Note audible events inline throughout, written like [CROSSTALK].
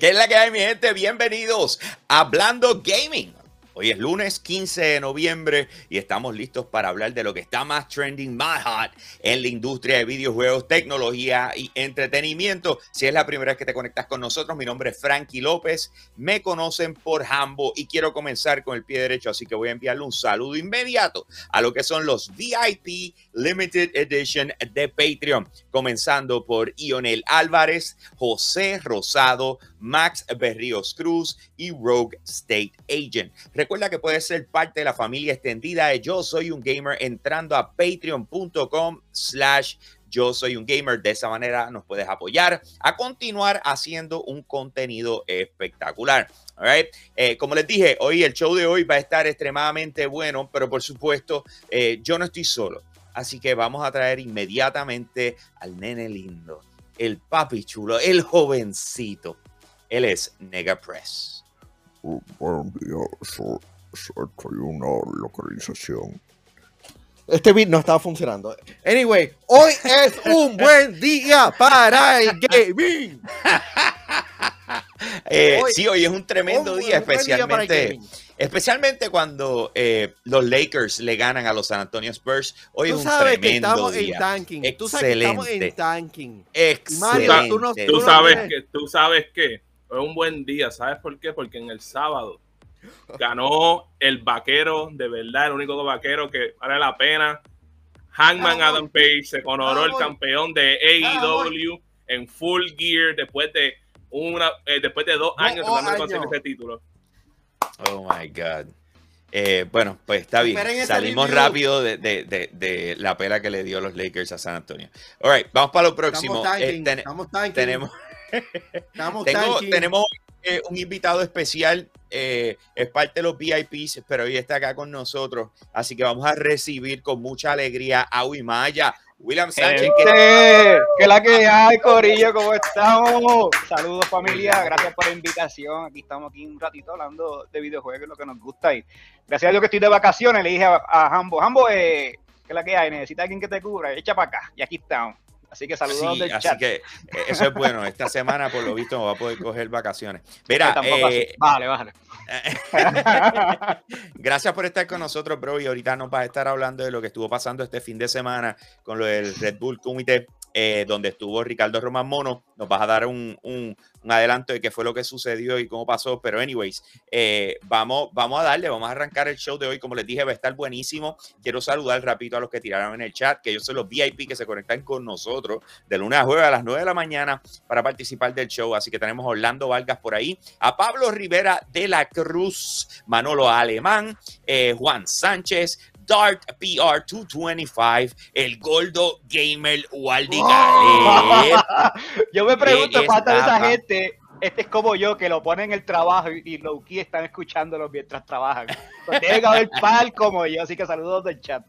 ¿Qué es la que hay, mi gente? Bienvenidos a Hablando Gaming. Hoy es lunes 15 de noviembre y estamos listos para hablar de lo que está más trending, más hot en la industria de videojuegos, tecnología y entretenimiento. Si es la primera vez que te conectas con nosotros, mi nombre es Frankie López. Me conocen por Hambo y quiero comenzar con el pie derecho, así que voy a enviarle un saludo inmediato a lo que son los VIP Limited Edition de Patreon, comenzando por Ionel Álvarez, José Rosado, Max Berríos Cruz y Rogue State Agent. Recuerda que puedes ser parte de la familia extendida de Yo Soy un Gamer entrando a patreon.com slash yo soy un gamer. De esa manera nos puedes apoyar a continuar haciendo un contenido espectacular. Eh, como les dije, hoy el show de hoy va a estar extremadamente bueno, pero por supuesto, eh, yo no estoy solo. Así que vamos a traer inmediatamente al nene lindo, el papi chulo, el jovencito. Él es Nega Press. Buen día, soy, soy una localización. Este beat no estaba funcionando. Anyway, hoy es un buen día para el gaming. [LAUGHS] eh, sí, hoy es un tremendo día, especialmente, especialmente cuando eh, los Lakers le ganan a los San Antonio Spurs. Hoy es un tremendo que estamos día. En tanking. Tú sabes que estamos en tanking. Excelente. tú, no, tú, sabes que, tú sabes que fue un buen día. ¿Sabes por qué? Porque en el sábado [LAUGHS] ganó el vaquero, de verdad, el único vaquero que vale la pena. Hangman Adam Page se coronó el campeón de AEW en full gear después de una eh, después de dos años tratando de conseguir ese título. Oh my God. Eh, bueno, pues está bien. Salimos rápido de, de, de, de, la pela que le dio los Lakers a San Antonio. All right, vamos para lo próximo. Estamos eh, ten, estamos tenemos tengo, tenemos eh, un invitado especial, eh, es parte de los VIPs, pero hoy está acá con nosotros, así que vamos a recibir con mucha alegría a Wimaya. William Sánchez. Que... que la que hay, Corillo, ¿cómo estamos? Saludos familia, gracias por la invitación. Aquí estamos aquí un ratito hablando de videojuegos, lo que nos gusta. Y gracias a Dios que estoy de vacaciones, le dije a, a Hambo, Hambo, eh, ¿qué es la que hay? Necesita alguien que te cubra, echa para acá. Y aquí estamos. Así que saludos del así que eh, eso es bueno. Esta semana, por lo visto, va a poder coger vacaciones. Mira, eh, vale, vale. [LAUGHS] Gracias por estar con nosotros, bro. Y ahorita nos vas a estar hablando de lo que estuvo pasando este fin de semana con lo del Red Bull Comité, eh, donde estuvo Ricardo Román Mono. Nos vas a dar un, un, un adelanto de qué fue lo que sucedió y cómo pasó. Pero, anyways, eh, vamos, vamos a darle, vamos a arrancar el show de hoy. Como les dije, va a estar buenísimo. Quiero saludar rapidito a los que tiraron en el chat, que ellos son los VIP que se conectan con nosotros de lunes a jueves a las 9 de la mañana para participar del show. Así que tenemos a Orlando Vargas por ahí, a Pablo Rivera de la Cruz, Manolo Alemán, eh, Juan Sánchez, Dart PR 225, el Goldo Gamer Waldi [LAUGHS] Yo me pregunto cuánta de esa gente este es como yo, que lo ponen en el trabajo y, y low key están escuchándolo mientras trabajan. [LAUGHS] Pues tiene que haber pal como yo, así que saludos del chat.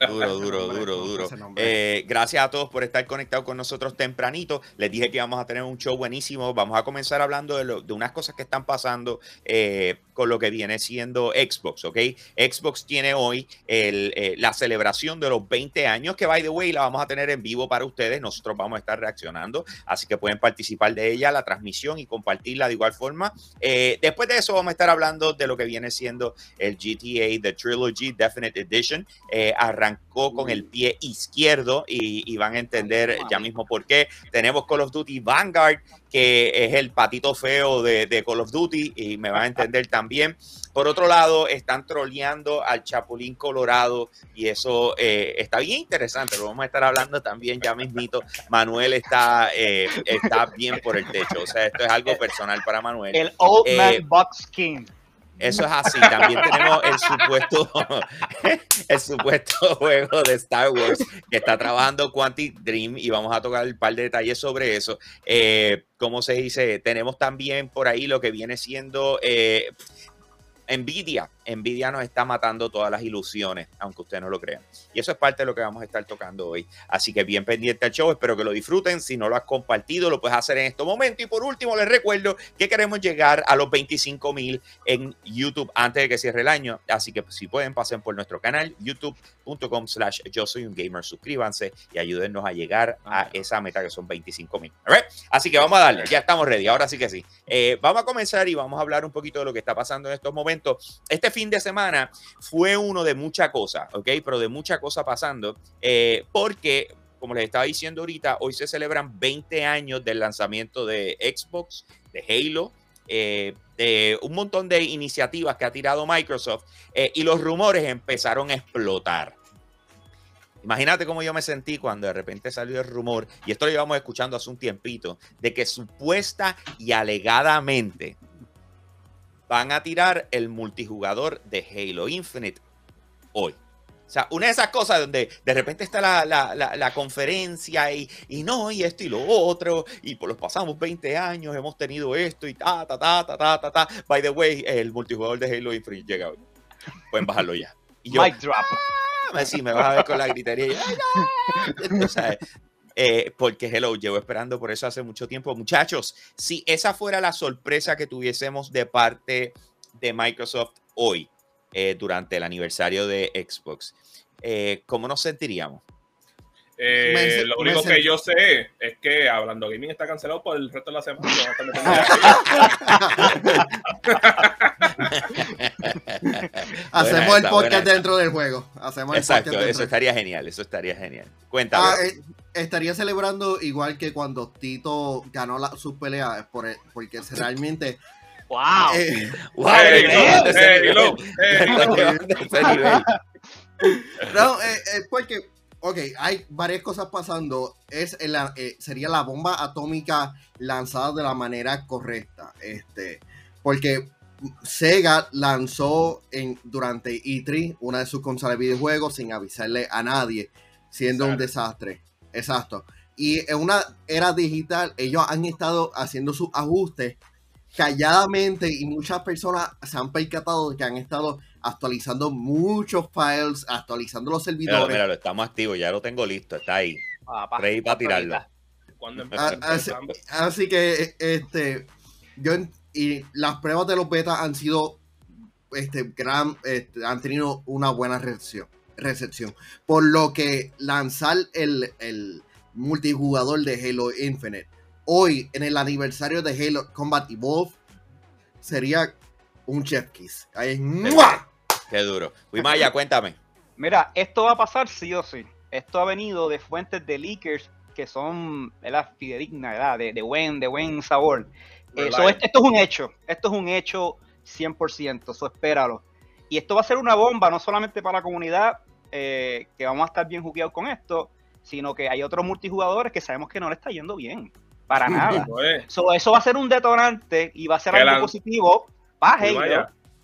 Duro, [LAUGHS] duro, duro, duro. Eh, gracias a todos por estar conectados con nosotros tempranito. Les dije que íbamos a tener un show buenísimo. Vamos a comenzar hablando de, lo, de unas cosas que están pasando eh, con lo que viene siendo Xbox, ¿ok? Xbox tiene hoy el, eh, la celebración de los 20 años, que by the way la vamos a tener en vivo para ustedes. Nosotros vamos a estar reaccionando, así que pueden participar de ella, la transmisión y compartirla de igual forma. Eh, después de eso vamos a estar hablando de lo que viene siendo el GTA, The Trilogy Definite Edition. Eh, arrancó con el pie izquierdo y, y van a entender ya mismo por qué. Tenemos Call of Duty Vanguard, que es el patito feo de, de, Call of Duty y me van a entender [LAUGHS] también. Por otro lado, están troleando al Chapulín Colorado y eso eh, está bien interesante. Lo vamos a estar hablando también ya mismito. Manuel está, eh, está bien por el techo. O sea, esto es algo personal para Manuel. El Old Man eh, Box King. Eso es así. También tenemos el supuesto, [LAUGHS] el supuesto [LAUGHS] juego de Star Wars que está trabajando Quantic Dream y vamos a tocar un par de detalles sobre eso. Eh, ¿Cómo se dice? Tenemos también por ahí lo que viene siendo eh, Nvidia Nvidia nos está matando todas las ilusiones, aunque ustedes no lo crean. Y eso es parte de lo que vamos a estar tocando hoy. Así que bien pendiente al show, espero que lo disfruten. Si no lo has compartido, lo puedes hacer en este momento. Y por último, les recuerdo que queremos llegar a los 25 mil en YouTube antes de que cierre el año. Así que si pueden, pasen por nuestro canal, youtube.com slash yo soy un gamer. Suscríbanse y ayúdennos a llegar a esa meta que son 25 mil. Así que vamos a darle, ya estamos ready. Ahora sí que sí. Eh, vamos a comenzar y vamos a hablar un poquito de lo que está pasando en estos momentos. Este fin de semana fue uno de mucha cosa, ¿ok? Pero de mucha cosa pasando, eh, porque, como les estaba diciendo ahorita, hoy se celebran 20 años del lanzamiento de Xbox, de Halo, eh, de un montón de iniciativas que ha tirado Microsoft eh, y los rumores empezaron a explotar. Imagínate cómo yo me sentí cuando de repente salió el rumor, y esto lo llevamos escuchando hace un tiempito, de que supuesta y alegadamente van a tirar el multijugador de Halo Infinite hoy. O sea, una de esas cosas donde de repente está la, la, la, la conferencia y, y, no, y esto y lo otro, y por los pasamos 20 años hemos tenido esto y ta, ta, ta, ta, ta, ta, ta. By the way, el multijugador de Halo Infinite llega hoy. Pueden bajarlo ya. Y yo, Mic drop. Ah, sí, me vas a ver con la gritería. Y, ¡Ay, no! O sea, eh, porque Hello, llevo esperando por eso hace mucho tiempo. Muchachos, si esa fuera la sorpresa que tuviésemos de parte de Microsoft hoy, eh, durante el aniversario de Xbox, eh, ¿cómo nos sentiríamos? Eh, Me- lo único que yo sé es que Hablando Gaming está cancelado por el resto de la semana. [LAUGHS] [LAUGHS] [LAUGHS] Hacemos Buena el podcast esa. dentro del juego. Hacemos el Exacto, podcast eso estaría genial, eso estaría genial. Cuéntame. Ah, eh, estaría celebrando igual que cuando Tito ganó la, sus peleas, por el- porque realmente ¡Wow! eh, Wow. [LAUGHS] No, eh, eh, porque, ok, hay varias cosas pasando. Es el- eh, sería la bomba atómica lanzada de la manera correcta. Este, porque Sega lanzó en, durante E3 una de sus consolas de videojuegos sin avisarle a nadie, siendo un desastre. Exacto. Y en una era digital, ellos han estado haciendo sus ajustes calladamente y muchas personas se han percatado de que han estado actualizando muchos files, actualizando los Míralo, servidores. míralo, estamos activos, ya lo tengo listo, está ahí. Papá, Ready para. Cuando Ah, así, así que este yo y las pruebas de los betas han sido este gran este, han tenido una buena recepción recepción por lo que lanzar el, el multijugador de Halo Infinite hoy en el aniversario de Halo Combat Evolve sería un chef kiss Ahí, ¡mua! Qué duro. Wimaya, cuéntame. Mira, esto va a pasar sí o sí. Esto ha venido de fuentes de leakers que son fidedignas, ¿verdad? De, de buen, de buen sabor. Eh, so, Reliable. esto, esto es un hecho. Esto es un hecho 100%. Eso espéralo. Y esto va a ser una bomba, no solamente para la comunidad, eh, que vamos a estar bien jugueados con esto, sino que hay otros multijugadores que sabemos que no le está yendo bien. Para nada. Pues, So, eso va a ser un detonante y va a ser Que algo la- positivo para pues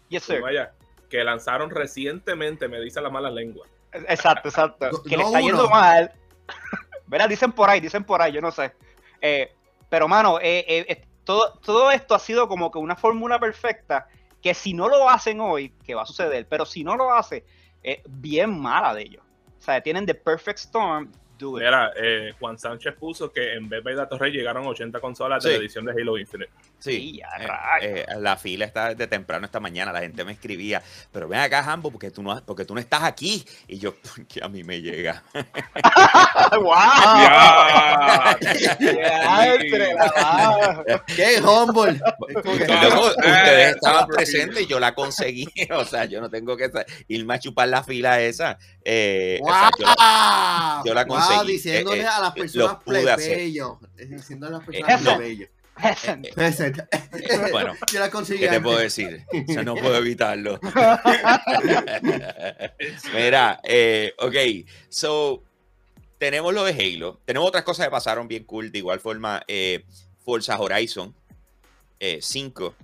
Yes, pues sir. vaya, que lanzaron recientemente, me dice la mala lengua. Exacto, exacto. No- que le no está yendo mal. [LAUGHS] ¿Verdad? Dicen por ahí, dicen por ahí, yo no sé. Eh, pero, mano, eh, eh, todo, todo esto ha sido como que una fórmula perfecta que si no lo hacen hoy, que va a suceder, pero si no lo hace, es bien mala de ellos. O sea, tienen the perfect storm, do it. Mira, eh, Juan Sánchez puso que en vez de Datos Rey llegaron 80 consolas de la edición de Halo Infinite. Sí, eh, eh, la fila está desde temprano esta mañana. La gente me escribía, pero ven acá, Hambo, porque tú no, porque tú no estás aquí. Y yo, [LAUGHS] porque a mí me llega. [LAUGHS] ¡Wow! [LAUGHS] ¡Qué humble! Luego, Eh, ustedes estaban presentes y yo la conseguí. O sea, yo no tengo que irme a chupar la fila esa. Eh, o sea, yo la- ¡Wow! yo la Wow, conseguí. diciéndole Eh, eh, a las lo personas pude hacer. plebeyos. Diciéndole a las personas plebeyos. Peasant. Peasant. Bueno, [LAUGHS] Yo la conseguí ¿Qué te puedo decir? Yo no puedo evitarlo. [LAUGHS] Mira, eh, ok, so tenemos lo de Halo, tenemos otras cosas que pasaron bien cool, de igual forma, eh, Forza Horizon eh, 5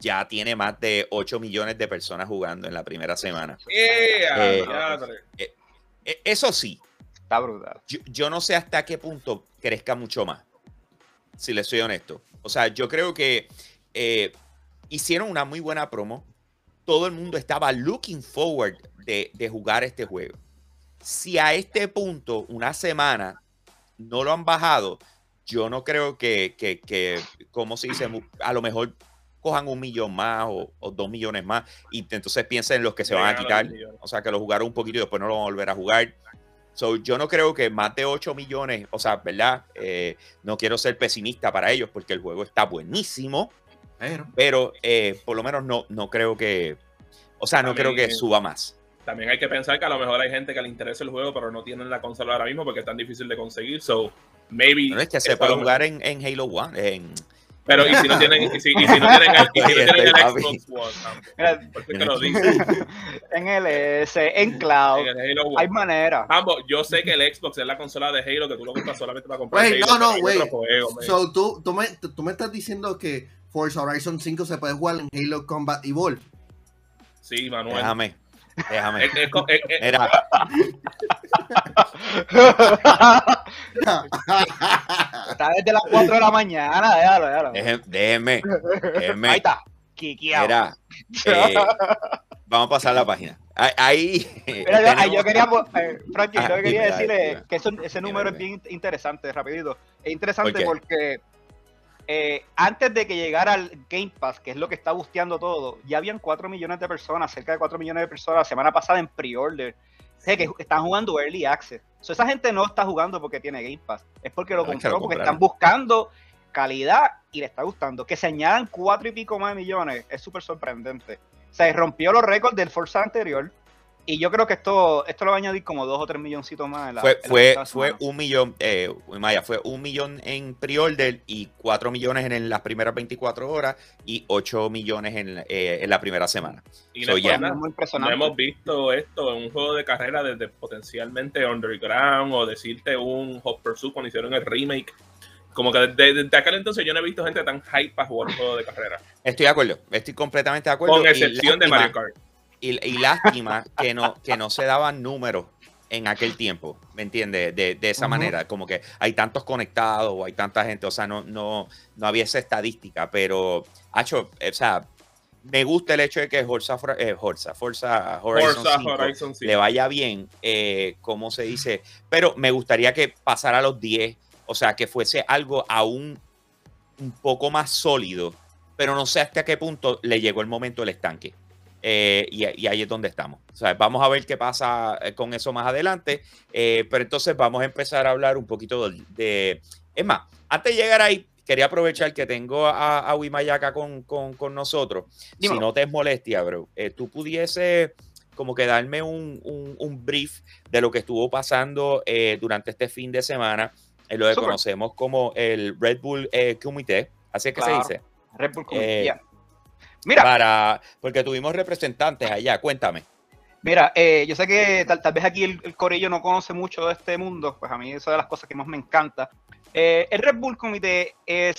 ya tiene más de 8 millones de personas jugando en la primera semana. Eh! Eh, Eso sí, Está brutal. yo, yo no sé hasta qué punto crezca mucho más, si les soy honesto. O sea, yo creo que eh, hicieron una muy buena promo todo el mundo estaba looking forward de, de jugar este juego. Si a este punto, una semana, no lo han bajado, yo no creo que, que, que como se dice, a lo mejor cojan un millón más o, o dos millones más y entonces piensen en los que se van a quitar. O sea, que lo jugaron un poquito y después no lo van a volver a jugar. So, yo no creo que más de 8 millones, o sea, ¿verdad? Eh, no quiero ser pesimista para ellos porque el juego está buenísimo, Pero, pero eh, por lo menos no, no creo que, o sea, no A creo que suba más. También hay que pensar que a lo mejor hay gente que le interesa el juego, pero no tienen la consola ahora mismo porque es tan difícil de conseguir. So, maybe. No es que se puede jugar en, en Halo One. En, Pero y si no tienen, y si, y si no tienen el, y si no Ahí tienen el estoy, Xbox One, ¿Por qué lo dices? [LAUGHS] en en cloud, En el Halo One. hay manera. Ambos, yo sé que el Xbox es la consola de Halo que tú lo compras solamente para comprar Wait, Halo. no, no, man. so, tú, tú, me, tú me estás diciendo que Forza Horizon 5 se puede jugar en Halo Combat Evolve. sí, Manuel. déjame, déjame. Es- es co- es- es- Mira, Está desde las 4 de la mañana, déjalo, déjalo. déjeme, déjeme, déjeme. Ahí está. Mira, eh, vamos a pasar la página. Ahí, ahí, Mira, yo, ay, yo tenemos- quería, eh, Frankie, Ah, yo quería dime, dale, decirle dime. que eso- ese número es dime. bien interesante, rapidito. Es interesante porque eh, antes de que llegara al Game Pass, que es lo que está busteando todo, ya habían 4 millones de personas, cerca de 4 millones de personas la semana pasada en pre-order. O sea, que están jugando Early Access. So, esa gente no está jugando porque tiene Game Pass, es porque lo que compró, porque están buscando calidad y le está gustando. Que se añadan cuatro y pico más millones es súper sorprendente. O sea, rompió los récords del Forza anterior. Y yo creo que esto, esto lo va a añadir como dos o tres milloncitos más. En la, Fue, en la fue, fue un millón, eh, Maya, fue un millón en pre-order y cuatro millones en, las primeras 24 horas y 8 millones en, eh, en la primera semana. y so, no, es muy hemos visto esto en un juego de carrera desde potencialmente Underground o decirte un Hot Pursuit cuando hicieron el remake. Como que desde, desde aquel entonces yo no he visto gente tan hype para jugar un juego de carrera. Estoy de acuerdo, estoy completamente de acuerdo. Con y excepción de Mario Kart. Y, y lástima que no, que no se daban números en aquel tiempo, ¿me entiendes? De, de esa manera, como que hay tantos conectados o hay tanta gente, o sea, no, no, no había esa estadística, pero, hacho, o sea, me gusta el hecho de que Forza, eh, Forza, Forza Horizon Forza 5 Horizon 5. le vaya bien, eh, como se dice, pero me gustaría que pasara a los 10, o sea, que fuese algo aún un poco más sólido, pero no sé hasta qué punto le llegó el momento del estanque. Eh, y, y ahí es donde estamos. O sea, vamos a ver qué pasa eh, con eso más adelante. eh, pero entonces vamos a empezar a hablar un poquito de, de- Es más, antes de llegar ahí, quería aprovechar que tengo a, a Wimaya acá con, con- con nosotros. Dímelo. Si no te es molestia, bro, eh, tú pudiese como que darme un, un- un brief de lo que estuvo pasando durante este fin de semana en lo que conocemos como el Red Bull Comité. Así es que Claro. se dice. Red Bull yeah. Mira, Para, porque tuvimos representantes allá, cuéntame. Mira, eh, yo sé que tal, tal vez aquí el, el corillo no conoce mucho de este mundo, pues a mí eso es de las cosas que más me encanta. Eh, el Red Bull Comité es,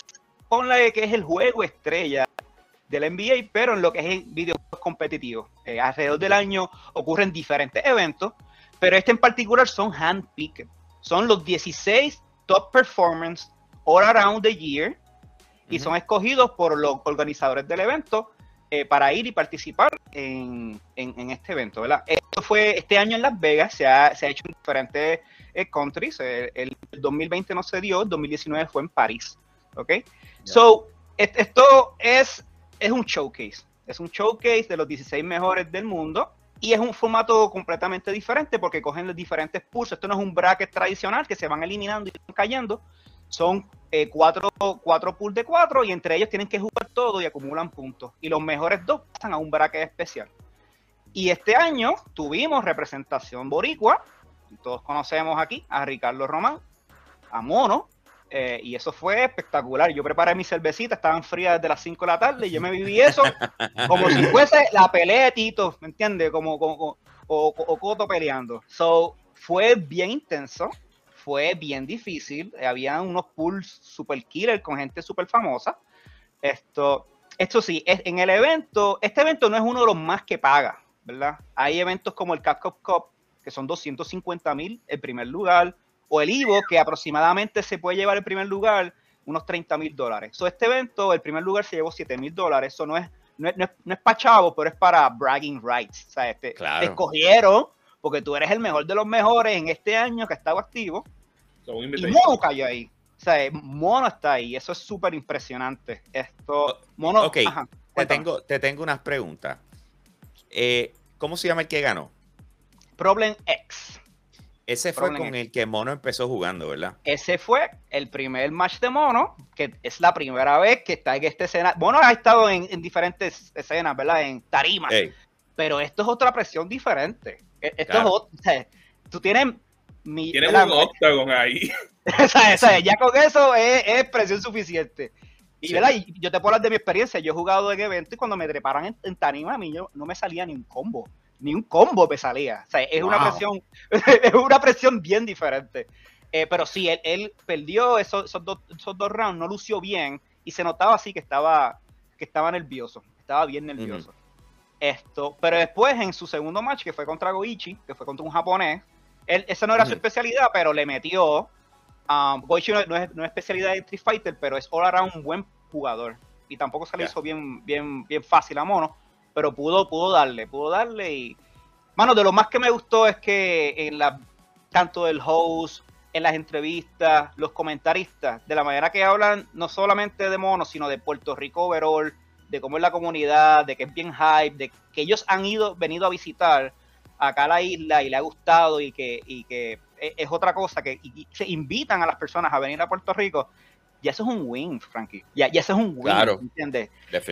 ponle que es el juego estrella del NBA, pero en lo que es videojuegos competitivos. Eh, alrededor del año ocurren diferentes eventos, pero este en particular son handpicked. Son los 16 top performance all around the year y son escogidos por los organizadores del evento eh, para ir y participar en, en- en este evento, ¿verdad? Esto fue este año en Las Vegas, se ha, se ha hecho en diferentes eh, countries, eh, el, 2020 no se dio, el 2019 fue en París, ¿ok? So, et- esto es, es un showcase, es un showcase de los 16 mejores del mundo y es un formato completamente diferente porque cogen los diferentes pools, esto no es un bracket tradicional que se van eliminando y van cayendo, son eh, cuatro, cuatro pools de cuatro y entre ellos tienen que jugar todo y acumulan puntos. Y los mejores dos pasan a un bracket especial. Y este año tuvimos representación boricua. Todos conocemos aquí a Ricardo Román, a Mono, eh, y eso fue espectacular. Yo preparé mi cervecita, estaban frías desde las 5 de la tarde y yo me viví eso [LAUGHS] como si fuese la pelea de Tito, ¿me entiendes? Como, como- como- o, o Coto peleando. So, fue bien intenso, fue bien difícil. Había unos pools super killer con gente super famosa. Esto, esto sí, es, en el evento, este evento no es uno de los más que paga, ¿verdad? Hay eventos como el Capcom Cup, que son 250 mil el primer lugar, o el Ivo, que aproximadamente se puede llevar el primer lugar unos 30 mil dólares. So, este evento, el primer lugar se llevó 7 mil dólares. Eso no es, no es, no es, no es para chavos, pero es para bragging rights. O sea, te, Claro. te escogieron porque tú eres el mejor de los mejores en este año que ha estado activo. Y. Mono cayó ahí. O sea, Mono está ahí. Eso es súper impresionante. Esto, Mono. ok, ajá, Te tengo, te tengo unas preguntas. Eh, ¿Cómo se llama el que ganó? Problem X. Ese fue Problem con X. el que Mono empezó jugando, ¿verdad? Ese fue el primer match de Mono, que es la primera vez que está en esta escena. Mono ha estado en, en diferentes escenas, ¿verdad? En tarimas. Ey, Pero esto es otra presión diferente. Esto Claro. es otra. o sea, tú tienes. Mi, ¿verdad? un octagon ahí. [LAUGHS] O sea, o sea, ya con eso es, es presión suficiente. Y, Sí. ¿verdad? y yo te puedo hablar de mi experiencia. Yo he jugado en eventos y cuando me treparan en, en tarima, a mí yo- no me salía ni un combo. Ni un combo me salía. O sea, es una presión, [LAUGHS] es una presión bien diferente. Eh, pero sí, él, él perdió esos, esos, dos, esos dos rounds, no lució bien y se notaba así que estaba, que estaba nervioso. Estaba bien nervioso. Esto, pero después en su segundo match, que fue contra Goichi, que fue contra un japonés, él, esa no era su Ujú. especialidad, pero le metió. Um, Goichi no, no es, no es especialidad de Street Fighter, pero es all around un buen jugador. Y tampoco se le Ya. hizo bien, bien, bien fácil a Mono, pero pudo, pudo darle, pudo darle. Y, mano, de lo más que me gustó es que en la, tanto el host, en las entrevistas, los comentaristas, de la manera que hablan, no solamente de Mono, sino de Puerto Rico overall, de cómo es la comunidad, de que es bien hype, de que ellos han ido, venido a visitar acá a la isla y le ha gustado y que, y que es, es otra cosa, que y- y se invitan a las personas a venir a Puerto Rico, ya eso es un win, Frankie. Ya, ya eso es un win, Claro. ¿entiendes?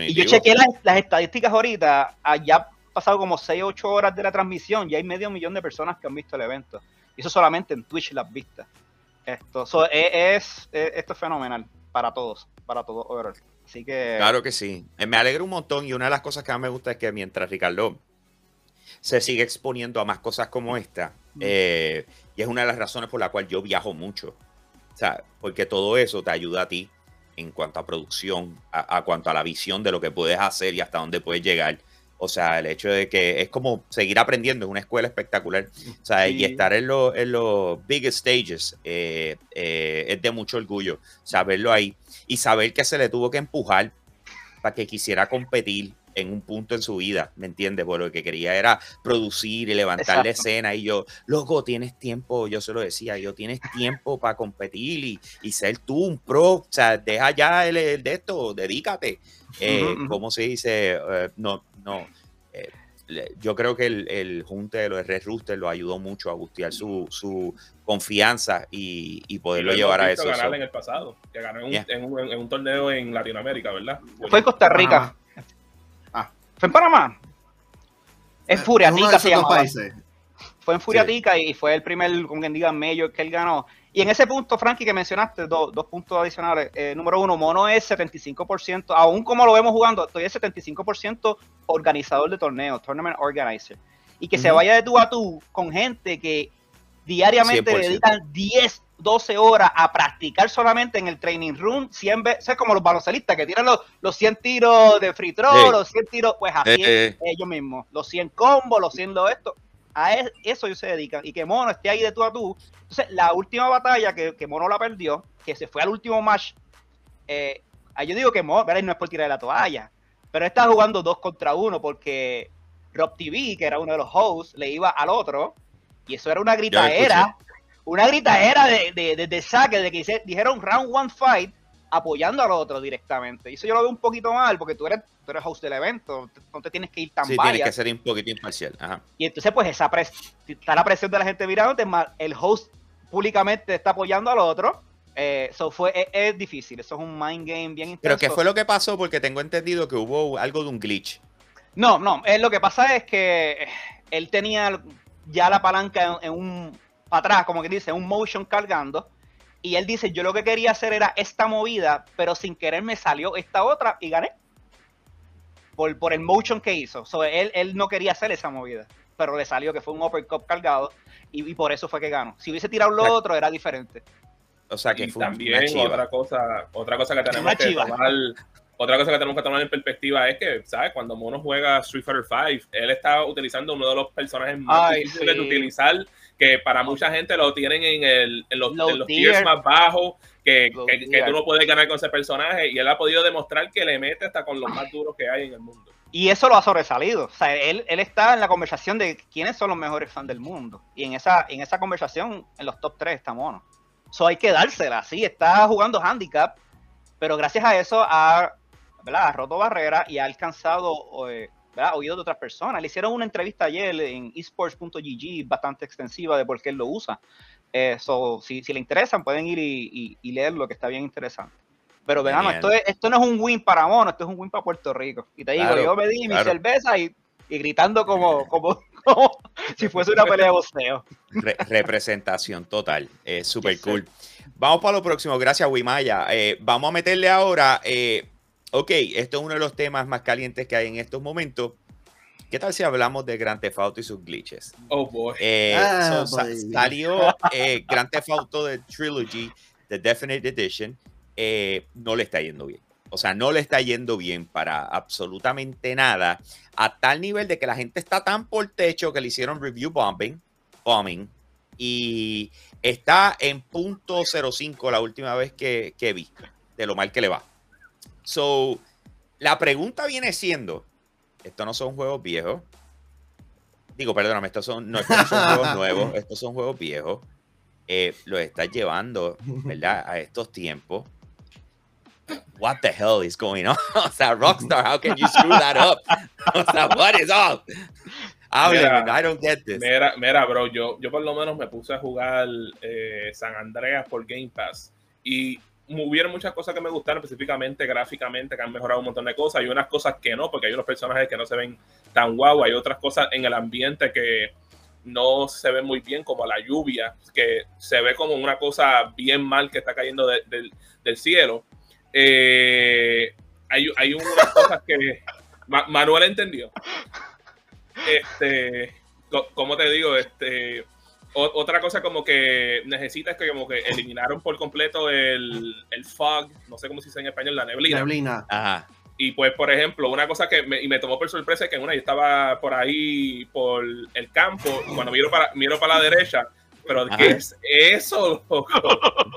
Y yo chequeé las, las estadísticas ahorita, ah, ya ha pasado como 6 o 8 horas de la transmisión, ya hay medio millón de personas que han visto el evento. Y eso solamente en Twitch las vistas. Esto, so, e- es, es- esto es fenomenal para todos, para todos overall. Así que Claro que sí. Eh, Me alegra un montón y una de las cosas que más me gusta es que mientras Ricardo se sigue exponiendo a más cosas como esta, eh, y es una de las razones por la cual yo viajo mucho. O sea, porque todo eso te ayuda a ti en cuanto a producción, a, a cuanto a la visión de lo que puedes hacer y hasta dónde puedes llegar. O sea, el hecho de que es como seguir aprendiendo, es una escuela espectacular. O sea, y estar en, los en los big stages eh, eh, es de mucho orgullo. Saberlo ahí y saber que se le tuvo que empujar para que quisiera competir en un punto en su vida, ¿me entiendes? Porque lo que quería era producir y levantar la escena. Y yo, loco, tienes tiempo, yo se lo decía, yo tienes tiempo para competir y, y ser tú un pro. O sea, deja ya el, el de esto, dedícate. Eh. ¿Cómo se dice? No, no. eh, yo creo que el, el junte de los Red Rooster lo ayudó mucho a bustear su, su confianza y, y poderlo llevar a eso. ganar en el pasado, que ganó en un, Yeah. en un- en un torneo en Latinoamérica, ¿verdad? fue en Costa Rica. Ah. Fue en Panamá. Es uno de Furiatica se llamaba. países. Fue en Furiatica y fue el primer, como quien diga, mayor que él ganó. Y en ese punto, Frankie, que mencionaste, do- dos puntos adicionales. Eh, número uno, Mono es 75%, aún como lo vemos jugando, estoy es 75% organizador de torneos, tournament organizer. Y que se Ujú. vaya de tú a tú con gente que diariamente 100%. le dedican 10, 12 horas a practicar solamente en el training room, 100 veces, es como los baloncelistas que tiran los, los 100 tiros de free throw, los 100 tiros, pues así eh, ellos mismos, los 100 combos, los 100 lo esto, a es- eso ellos se dedican. Y que Mono esté ahí de tú a tú. Entonces, la última batalla que, que Mono la perdió, que se fue al último match, eh, yo digo que Mono, no es por tirar la toalla, pero está jugando dos contra uno porque Rob TV, que era uno de los hosts, le iba al otro. Y eso era una gritaera, una gritaera de, de, de, de saque, de que dijeron round one fight apoyando al otro directamente. Y eso yo lo veo un poquito mal porque tú eres, tú eres host del evento, no te tienes que ir tan sí, tienes que ser un poquito imparcial. Ajá. Y entonces, pues, esa pres está la presión de la gente mirándote, más el host públicamente está apoyando al otro. Eh, so fue, es, es difícil, eso es un mind game bien intenso. Pero ¿qué fue lo que pasó? Porque tengo entendido que hubo algo de un glitch. No, no, eh, lo que pasa es que él tenía ya la palanca en, en un, para atrás, como que dice, un motion cargando. Y él dice, yo lo que quería hacer era esta movida, pero sin querer me salió esta otra y gané. Por, por el motion que hizo. So, él, él no quería hacer esa movida, pero le salió que fue un uppercut cargado y, y por eso fue que ganó. Si hubiese tirado lo otro, era diferente. O sea, que y fue también una otra cosa, otra cosa que tenemos que tomar, otra cosa que tenemos que tomar en perspectiva es que, ¿sabes? Cuando Mono juega Street Fighter 5, él está utilizando uno de los personajes más Ay, difíciles sí. de utilizar, que para mucha gente lo tienen en, el, en los, en los tiers más bajos, que, que, tú no puedes ganar con ese personaje y él ha podido demostrar que le mete hasta con los más duros que hay en el mundo. Y eso lo ha sobresalido. O sea, él, él está en la conversación de quiénes son los mejores fans del mundo. Y en esa, en esa conversación, en los top 3 está Mono. So hay que dársela, sí, está jugando handicap, pero gracias a eso ha, ¿verdad? ha roto barreras y ha alcanzado eh, ¿verdad? oídos de otras personas. Le hicieron una entrevista ayer en esports.gg bastante extensiva de por qué él lo usa. Eh, so, si, si le interesan, pueden ir y, y, y leerlo, que está bien interesante. Pero verano, esto, es- esto no es un win para Mono, esto es un win para Puerto Rico. Y te digo, Claro, yo me di mi cerveza y, y gritando como, como, [LAUGHS] como si fuese una pelea de boxeo. Re- representación total. Es súper Yes, sir. cool. Vamos para lo próximo. Gracias, Wimaya. Eh, vamos a meterle ahora. eh, ok, esto es uno de los temas más calientes que hay en estos momentos. ¿Qué tal si hablamos de Grand Theft Auto y sus glitches? Oh boy. Eh, Ah, so, boy. salió eh, Grand Theft Auto de Trilogy, The Definite Edition. eh, no le está yendo bien. O sea, no le está yendo bien para absolutamente nada. A tal nivel de que la gente está tan por techo que le hicieron review bombing, bombing y está en punto 05 la última vez que, que vi de lo mal que le va. So, la pregunta viene siendo, estos no son juegos viejos. Digo, perdóname, estos son, no, estos no son juegos [LAUGHS] nuevos, estos son juegos viejos. Eh, los estás llevando, ¿verdad? A estos tiempos. What the hell is going on? [LAUGHS] O sea, Rockstar, how can you screw that up? [LAUGHS] O sea, what is up? Mira, I don't get this. Mira, mira, bro, yo, yo por lo menos me puse a jugar eh, San Andreas por Game Pass y hubieron muchas cosas que me gustaron, específicamente gráficamente, que han mejorado un montón de cosas. Hay unas cosas que no, porque hay unos personajes que no se ven tan guau. Hay otras cosas en el ambiente que no se ven muy bien, como la lluvia, que se ve como una cosa bien mal que está cayendo de- del- cielo. Eh, hay, hay unas cosas que Ma- Manuel entendió. Este, co- como te digo, este, o- otra cosa como que necesitas que como que eliminaron por completo el, el fog, no sé cómo se dice en español, la neblina. Neblina. Ajá. Y pues, por ejemplo, una cosa que me, y me tomó por sorpresa es que una, yo estaba por ahí, por el campo, y cuando miro para, miro para la derecha, pero Ajá. ¿qué es eso, loco?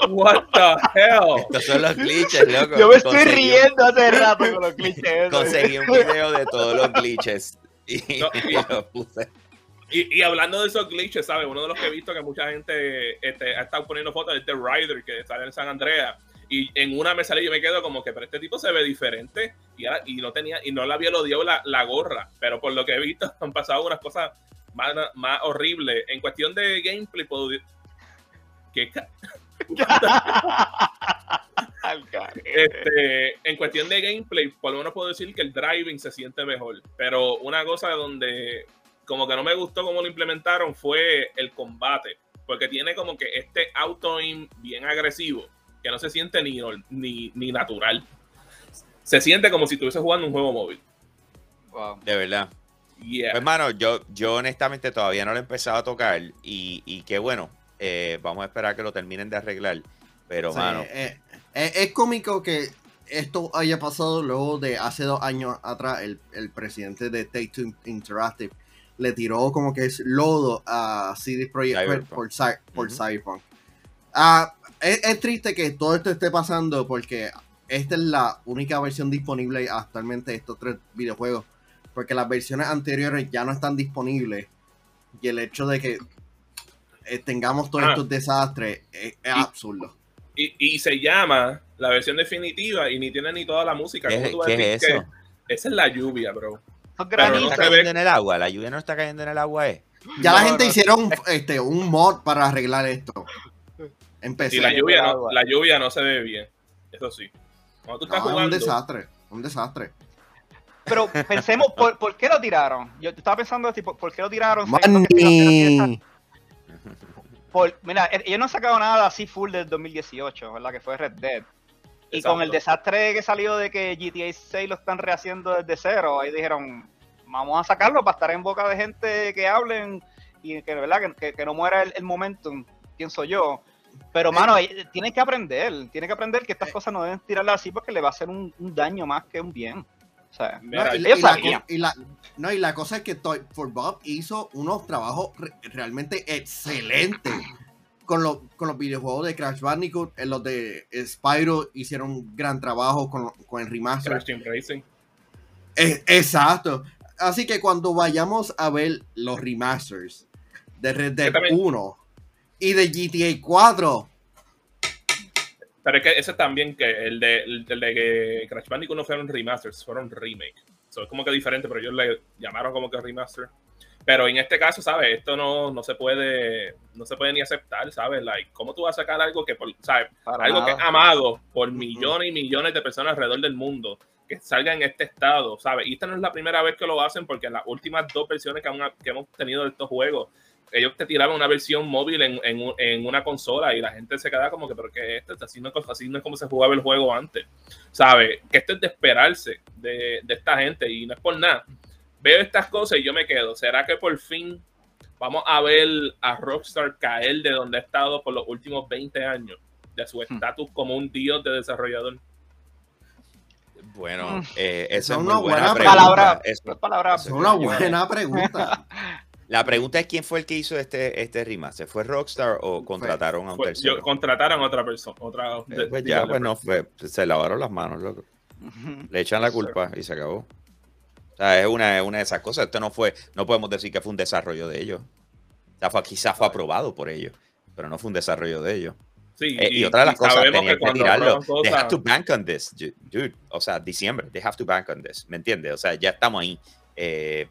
What the hell? Estos son los glitches, loco. [LAUGHS] Yo me estoy Conseguí un- riendo hace rato con los clichés. Conseguí un video de todos los glitches y, No, y [LAUGHS] y- lo puse. Y, y hablando de esos glitches, ¿sabes? Uno de los que he visto que mucha gente este, ha estado poniendo fotos es de Ryder, que sale en San Andreas. Y en una me sale y yo me quedo como que, pero este tipo se ve diferente. Y, ahora- y no tenía, y no le había odiado la, la gorra. Pero por lo que he visto, [LAUGHS] han pasado unas cosas más, más horribles. En cuestión de gameplay, puedo decir. ¿Qué [LAUGHS] este, en cuestión de gameplay, por lo menos puedo decir que el driving se siente mejor. Pero una cosa donde como que no me gustó cómo lo implementaron fue el combate. Porque tiene como que este auto aim bien agresivo, que no se siente ni, ni, ni natural. Se siente como si estuviese jugando un juego móvil. Wow. De verdad. Yeah. Pues, hermano, yo, yo honestamente todavía no lo he empezado a tocar y, y qué bueno. eh, vamos a esperar que lo terminen de arreglar. Pero, Sí, mano, eh, eh, es cómico que esto haya pasado luego de hace dos años atrás el, el presidente de Take Two Interactive le tiró como que es lodo a CD Projekt Red Cyberpunk. por, por. Cyberpunk. Ah, es, es triste que todo esto esté pasando porque esta es la única versión disponible actualmente de estos tres videojuegos. Porque las versiones anteriores ya no están disponibles. Y el hecho de que eh, tengamos todos Ah. estos desastres es, es Y- absurdo. Y, y se llama la versión definitiva y ni tiene ni toda la música. ¿qué, ¿Cómo es- tú vas a qué es decir eso? que esa es la lluvia, bro? Son Pero ¿No granitos. está cayendo en el agua? ¿La lluvia no está cayendo en el agua? ¿eh? Ya No, la gente no. hicieron este, un mod para arreglar esto. Empecé. Y la lluvia, no, la lluvia no se ve bien. Eso sí. Cuando tú No, estás es un jugando. desastre. Un desastre. Pero pensemos, ¿por, por qué lo tiraron? Yo estaba pensando, tipo, ¿por qué lo tiraron? Por- mira, ellos no han sacado nada así full del 2018, ¿verdad? Que fue Red Dead. Y Exacto. con el desastre que salió de que GTA 6 lo están rehaciendo desde cero, ahí dijeron, vamos a sacarlo para estar en boca de gente que hablen y que, ¿verdad? que, que- no muera el, el momentum, pienso yo. Pero, mano, eh, tienen que aprender, tienen que aprender que estas cosas no deben tirarlas así porque le va a hacer un, un daño más que un bien. O sea, Mira, No, y, ellos y la, sabían. co- y la- no, y la cosa es que Toy for Bob hizo unos trabajos re- realmente excelentes con, los- con los videojuegos de Crash Bandicoot, en los de Spyro hicieron un gran trabajo con, con el remaster. Crash Team Racing. Es- exacto. Así que cuando vayamos a ver los remasters de Red Dead Yo también- 1 y de GTA 4, Pero es que ese también, que el de, el, el de que Crash Bandicoot no fueron remasters, fueron remake. So, es como que diferente, pero ellos le llamaron como que remaster. Pero en este caso, ¿sabes? Esto no, no se puede no se puede ni aceptar, ¿sabes? Like, ¿Cómo tú vas a sacar algo que, por, ¿sabes? Para algo que es amado por millones y millones de personas alrededor del mundo, que salga en este estado, ¿sabes? Y esta no es la primera vez que lo hacen, porque en las últimas dos versiones que, han- que hemos tenido de estos juegos, ellos te tiraban una versión móvil en, en en una consola y la gente se quedaba como que, pero que esto así no, así no es como se jugaba el juego antes, ¿sabes? Que esto es de esperarse de, de esta gente y no es por nada. Veo estas cosas y yo me quedo, ¿será que por fin vamos a ver a Rockstar caer de donde ha estado por los últimos 20 años? de su estatus como un dios de desarrollador. Bueno, Mm. eh, Esa es es una muy buena buena pregunta. Palabra, es una buena [LAUGHS] pregunta. La pregunta es quién fue el que hizo este, este remaster. ¿Fue Rockstar o contrataron a un Pues, tercero? yo, contrataron a otra persona. Otra, Eh, pues ya, pues no fue. Se lavaron las manos, loco. Le echan la culpa y se acabó. O sea, es una, una de esas cosas. Esto no fue, no podemos decir que fue un desarrollo de ellos. O sea, fue, quizás fue aprobado por ellos, pero no fue un desarrollo de ellos. Sí, Eh, y, otra de las cosas, tenían que, cuando tirarlo. aprueban They have cosas- to bank on this, dude. O sea, diciembre, they have to bank on this. ¿Me entiendes? O sea, ya estamos ahí. Eh,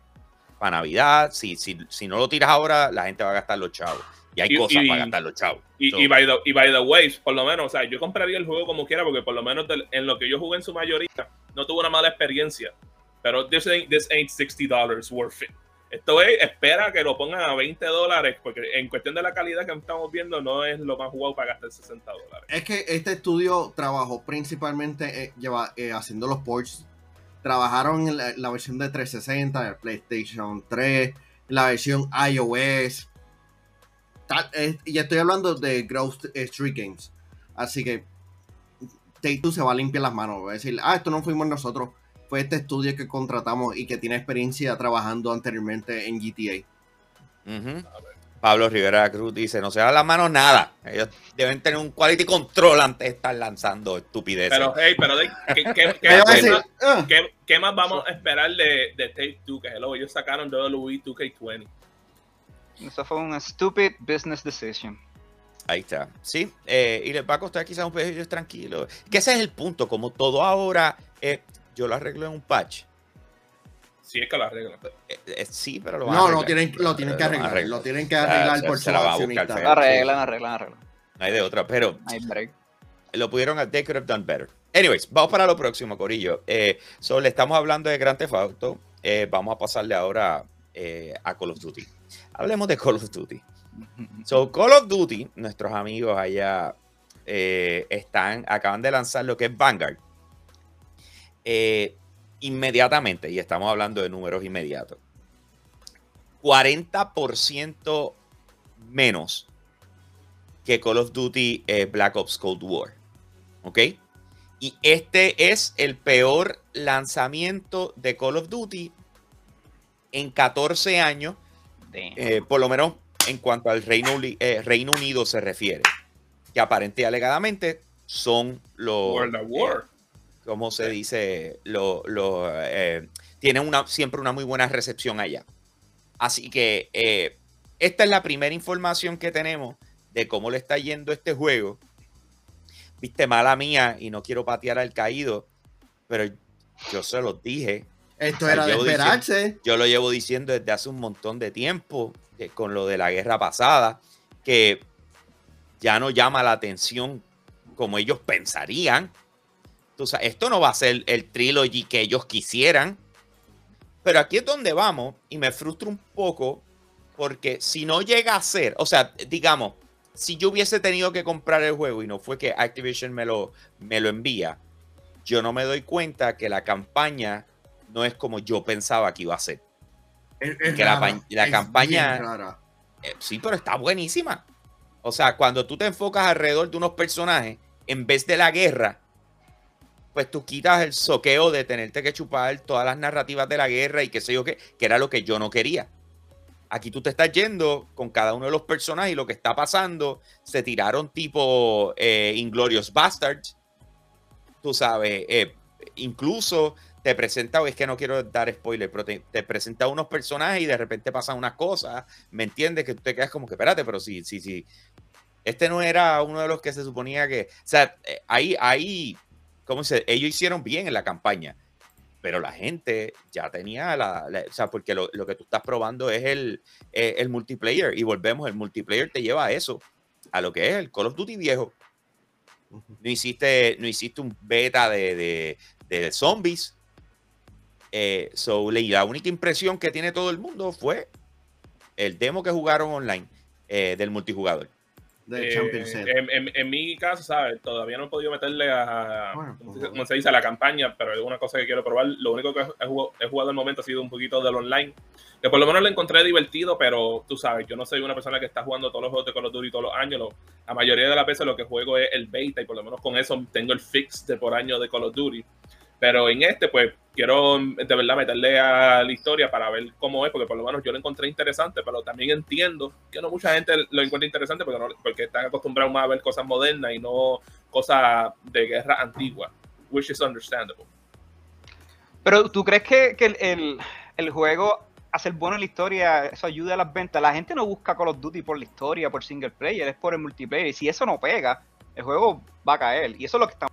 para Navidad, si, si, si no lo tiras ahora, la gente va a gastar los chavos. Y hay Y- cosas y- para gastar los chavos. Y, So, y, by the, y by the way, por lo menos, o sea, yo compraría el juego como quiera porque por lo menos en lo que yo jugué en su mayoría no tuve una mala experiencia. Pero this ain't, this ain't $60 worth it. Esto es, espera que lo pongan a 20 dólares porque en cuestión de la calidad que estamos viendo no es lo más jugado para gastar 60 dólares. Es que este estudio trabajó principalmente eh, lleva, eh, haciendo los ports. Trabajaron en la, versión de 360, el PlayStation 3, la versión iOS. Eh, y estoy hablando de Growth Street Games. Así que Take Two se va a limpiar las manos. Va a decir, ah, esto no fuimos nosotros. Fue este estudio que contratamos y que tiene experiencia trabajando anteriormente en GTA. Pablo Rivera Cruz dice: No se dan las manos nada. Ellos deben tener un quality control antes de estar lanzando estupideces. Pero, hey, pero de- ¿qué, [LAUGHS] más, "Ah". qué- qué más vamos a esperar de, de Take Two? Que hello, ellos sacaron WWE 2K20. Eso fue un stupid business decision. Ahí está. Sí, eh, y les va a costar quizás un peso tranquilo. Que ese es el punto. Como todo ahora, eh, yo lo arreglo en un patch. Si es que lo arreglan. Eh, eh, sí, pero lo van a No, no, arreglar. tienen, lo tienen que a arreglar. Lo tienen que Ah, arreglar se- por se su la a buscar. Arreglan, arreglan, arreglan. No hay de otra, pero Hay break. lo pudieron, they could have done better. Anyways, vamos para lo próximo, Corillo. Eh, so, le estamos hablando de Grand Theft Auto. Eh, vamos a pasarle ahora eh, a Call of Duty. Hablemos de Call of Duty. [LAUGHS] So, Call of Duty, nuestros amigos allá eh, están, acaban de lanzar lo que es Vanguard. Eh, inmediatamente, y estamos hablando de números inmediatos. 40% menos que Call of Duty eh, Black Ops Cold War. ¿Ok? Y este es el peor lanzamiento de Call of Duty en 14 años, eh, por lo menos en cuanto al Reino, eh, Reino Unido se refiere. Que aparente y alegadamente son los... World of War. ¿Cómo se dice? Lo, lo, eh, tienen una, siempre una muy buena recepción allá. Así que eh, esta es la primera información que tenemos de cómo le está yendo este juego. Viste, mala mía, y no quiero patear al caído, pero yo se los dije. Esto O sea, era de diciendo- esperarse. Yo lo llevo diciendo desde hace un montón de tiempo, que con lo de la guerra pasada, que ya no llama la atención como ellos pensarían. Tú sabes, esto no va a ser el trilogy que ellos quisieran. Pero aquí es donde vamos y me frustra un poco porque si no llega a ser, o sea, digamos, si yo hubiese tenido que comprar el juego y no fue que Activision me lo, me lo envía, yo no me doy cuenta que la campaña no es como yo pensaba que iba a ser. Es- es que la rara, campaña-. Eh, sí, pero está buenísima. O sea, cuando tú te enfocas alrededor de unos personajes, en vez de la guerra, pues tú quitas el soqueo de tenerte que chupar todas las narrativas de la guerra y qué sé yo qué, que era lo que yo no quería. Aquí tú te estás yendo con cada uno de los personajes y lo que está pasando, se tiraron tipo eh, Inglorious Bastards, tú sabes, eh, incluso te presenta, es que no quiero dar spoiler, pero te, te, presenta unos personajes y de repente pasan unas cosas, ¿me entiendes? Que tú te quedas como que, espérate, pero sí, sí, sí. Este no era uno de los que se suponía que, o sea, eh, ahí, ahí, ¿cómo se? Ellos hicieron bien en la campaña, pero la gente ya tenía la, la o sea, porque lo, lo, que tú estás probando es el, eh, el multiplayer y volvemos, el multiplayer te lleva a eso, a lo que es el Call of Duty viejo. No hiciste, no hiciste un beta de, de, de zombies, eh, so, la única impresión que tiene todo el mundo fue el demo que jugaron online eh, del multijugador. De eh, en, en, en, mi caso, ¿sabes? Todavía no he podido meterle a, bueno, ¿cómo se dice? a la campaña, pero es una cosa que quiero probar. Lo único que he jugado, he jugado al momento ha sido un poquito del online, que por lo menos lo encontré divertido, pero tú sabes, yo no soy una persona que está jugando todos los juegos de Call of Duty todos los años. Lo, la mayoría de las veces lo que juego es el beta y por lo menos con eso tengo el fix de por año de Call of Duty. Pero en este, pues, quiero de verdad meterle a la historia para ver cómo es, porque por lo menos yo lo encontré interesante, pero también entiendo que no mucha gente lo encuentra interesante porque, no, porque están acostumbrados más a ver cosas modernas y no cosas de guerra antigua, which is understandable. Pero tú crees que, que el, el, el, juego, hacer bueno en la historia, eso ayuda a las ventas. La gente no busca Call of Duty por la historia, por single player, es por el multiplayer. Y si eso no pega, el juego va a caer. Y eso es lo que estamos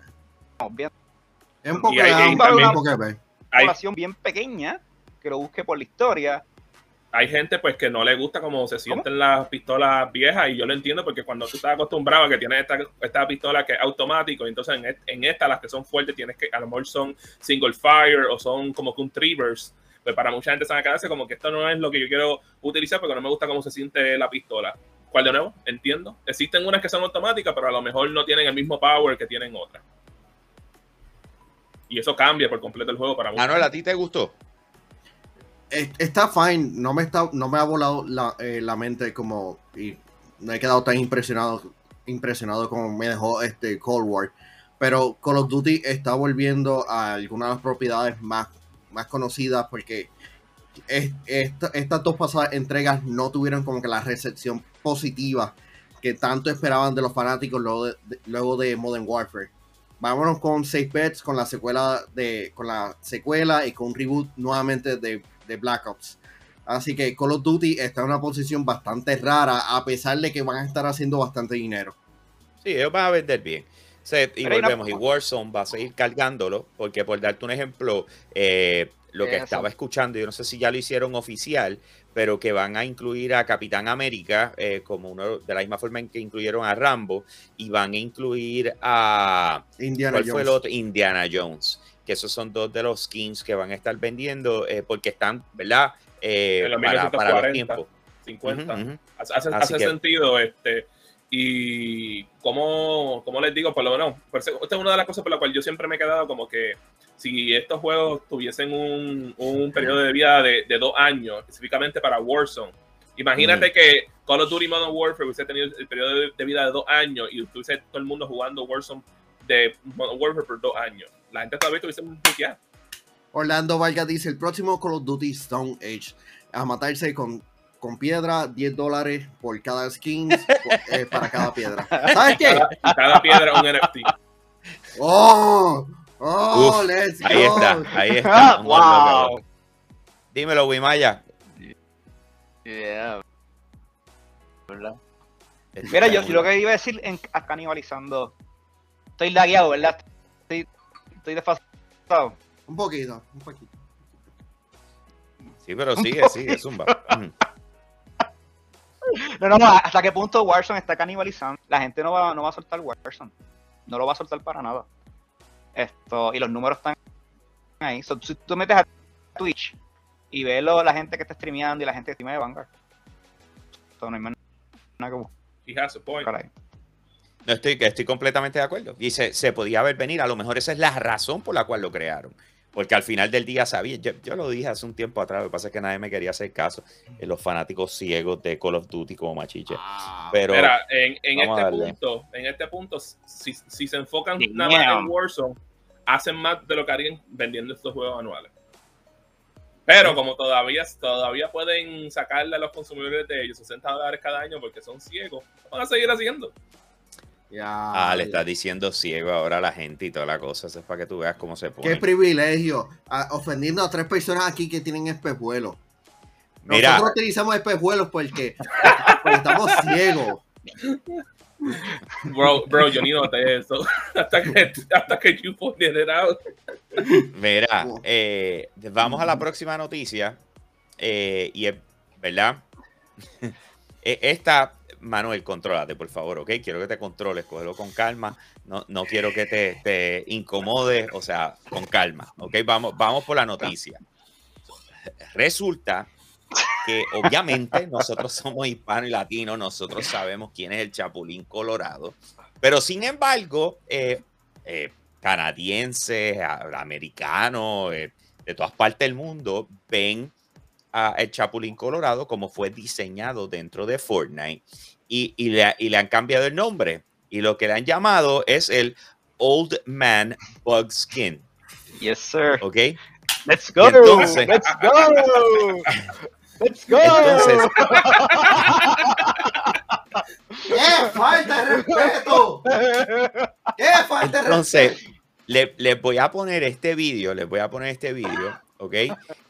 viendo. Es un poco hay, hay, un también, poco de hay, población bien pequeña que lo busque por la historia. Hay gente pues que no le gusta cómo se sienten ¿Cómo? las pistolas viejas y yo lo entiendo porque cuando tú estás acostumbrado a que tienes esta, esta pistola que es automático, entonces en, en esta las que son fuertes tienes que a lo mejor son single fire o son como que un triggers pues para mucha gente se van a quedarse como que esto no es lo que yo quiero utilizar porque no me gusta cómo se siente la pistola. ¿Cuál de nuevo? Entiendo. Existen unas que son automáticas, pero a lo mejor no tienen el mismo power que tienen otras y eso cambia por completo el juego para Manuel, ¿a ti te gustó? Está fine, no me, está, no me ha volado la, eh, la mente como y no he quedado tan impresionado impresionado como me dejó este Cold War. Pero Call of Duty está volviendo a algunas de las propiedades más, más conocidas porque es, esta, estas dos pasadas entregas no tuvieron como que la recepción positiva que tanto esperaban de los fanáticos luego de, de, luego de Modern Warfare vámonos con Safe Bets, con la secuela de, con la secuela y con un reboot nuevamente de, de, Black Ops. Así que Call of Duty está en una posición bastante rara, a pesar de que van a estar haciendo bastante dinero. Sí, ellos van a vender bien. Set, y volvemos, y Warzone va a seguir cargándolo, porque por darte un ejemplo, eh, lo que Eso. estaba escuchando, yo no sé si ya lo hicieron oficial, pero que van a incluir a Capitán América eh, como uno de la misma forma en que incluyeron a Rambo y van a incluir a Indiana ¿cuál Jones. fue el otro? Indiana Jones que esos son dos de los skins que van a estar vendiendo eh, porque están verdad eh, para, para, los tiempos 50 uh -huh, uh -huh. hace, hace que... sentido este y como, como les digo, por lo menos, esta es una de las cosas por la cual yo siempre me he quedado como que si estos juegos tuviesen un, un periodo de vida de, de, dos años, específicamente para Warzone, imagínate mm. que Call of Duty Modern Warfare hubiese tenido el periodo de, de vida de dos años y tuviese todo el mundo jugando Warzone de Modern Warfare por dos años. La gente todavía tuviese un buqueado. Orlando Vargas dice, el próximo Call of Duty Stone Age, a matarse con con piedra, 10 dólares por cada skin [LAUGHS] eh, para cada piedra. ¿Sabes qué? Cada, cada piedra un NFT. [LAUGHS] ¡Oh! ¡Oh! Uf, let's go. Ahí está, ahí está. wow. Dímelo, Wimaya. Yeah. ¿Verdad? Mira, yo, lo que iba a decir en canibalizando. Estoy lagueado, ¿verdad? Estoy, estoy desfasado. Un poquito, un poquito. Sí, pero sigue, sigue, zumba. [LAUGHS] No, no, no, hasta qué punto Warzone está canibalizando. La gente no va, no va a soltar Warzone. No lo va a soltar para nada. Esto, y los números están ahí. So, si tú metes a Twitch y ves lo, la gente que está streameando y la gente que streamea de Vanguard. So, no hay más nada que buscar. He has a point. No estoy, estoy completamente de acuerdo. Y se, se podía ver venir. A lo mejor esa es la razón por la cual lo crearon. Porque al final del día sabía, yo, yo, lo dije hace un tiempo atrás, lo que pasa es que nadie me quería hacer caso, en los fanáticos ciegos de Call of Duty como machiche. Ah, Pero Mira, en, en este punto, en este punto, si, si se enfocan yeah. nada más en Warzone, hacen más de lo que harían vendiendo estos juegos anuales. Pero como todavía, todavía pueden sacarle a los consumidores de ellos 60 dólares cada año porque son ciegos, van a seguir haciendo. Ah, le estás diciendo ciego ahora a la gente y toda la cosa. Eso es para que tú veas cómo se pone. Qué privilegio. a- ofendiendo a tres personas aquí que tienen espejuelos. Mira. Nosotros utilizamos espejuelos porque, porque estamos [LAUGHS] ciegos. Bro, bro, yo ni noté eso [LAUGHS] hasta que, hasta que you pointed it out. Mira, Oh. eh, vamos a la próxima noticia. eh, y es, ¿verdad? [LAUGHS] Eh, Esta, Manuel, contrólate, por favor, ¿ok? Quiero que te controles, cógelo con calma. No, no quiero que te, te incomode, o sea, con calma, ¿ok? Vamos, vamos por la noticia. Resulta que obviamente nosotros somos hispanos y latinos, nosotros sabemos quién es el Chapulín Colorado, pero sin embargo, eh, eh, canadienses, americanos, eh, de todas partes del mundo ven a el Chapulín Colorado como fue diseñado dentro de Fortnite y, y le, y le han cambiado el nombre y lo que le han llamado es el Old Man Bug Skin, Yes, sir. ¿ok? Let's go. entonces- Let's go. Let's go. Entonces, ¡Qué falta de respeto! ¡Qué falta de Entonces, respeto! le- les voy a poner este vídeo, les voy a poner este vídeo, ¿ok?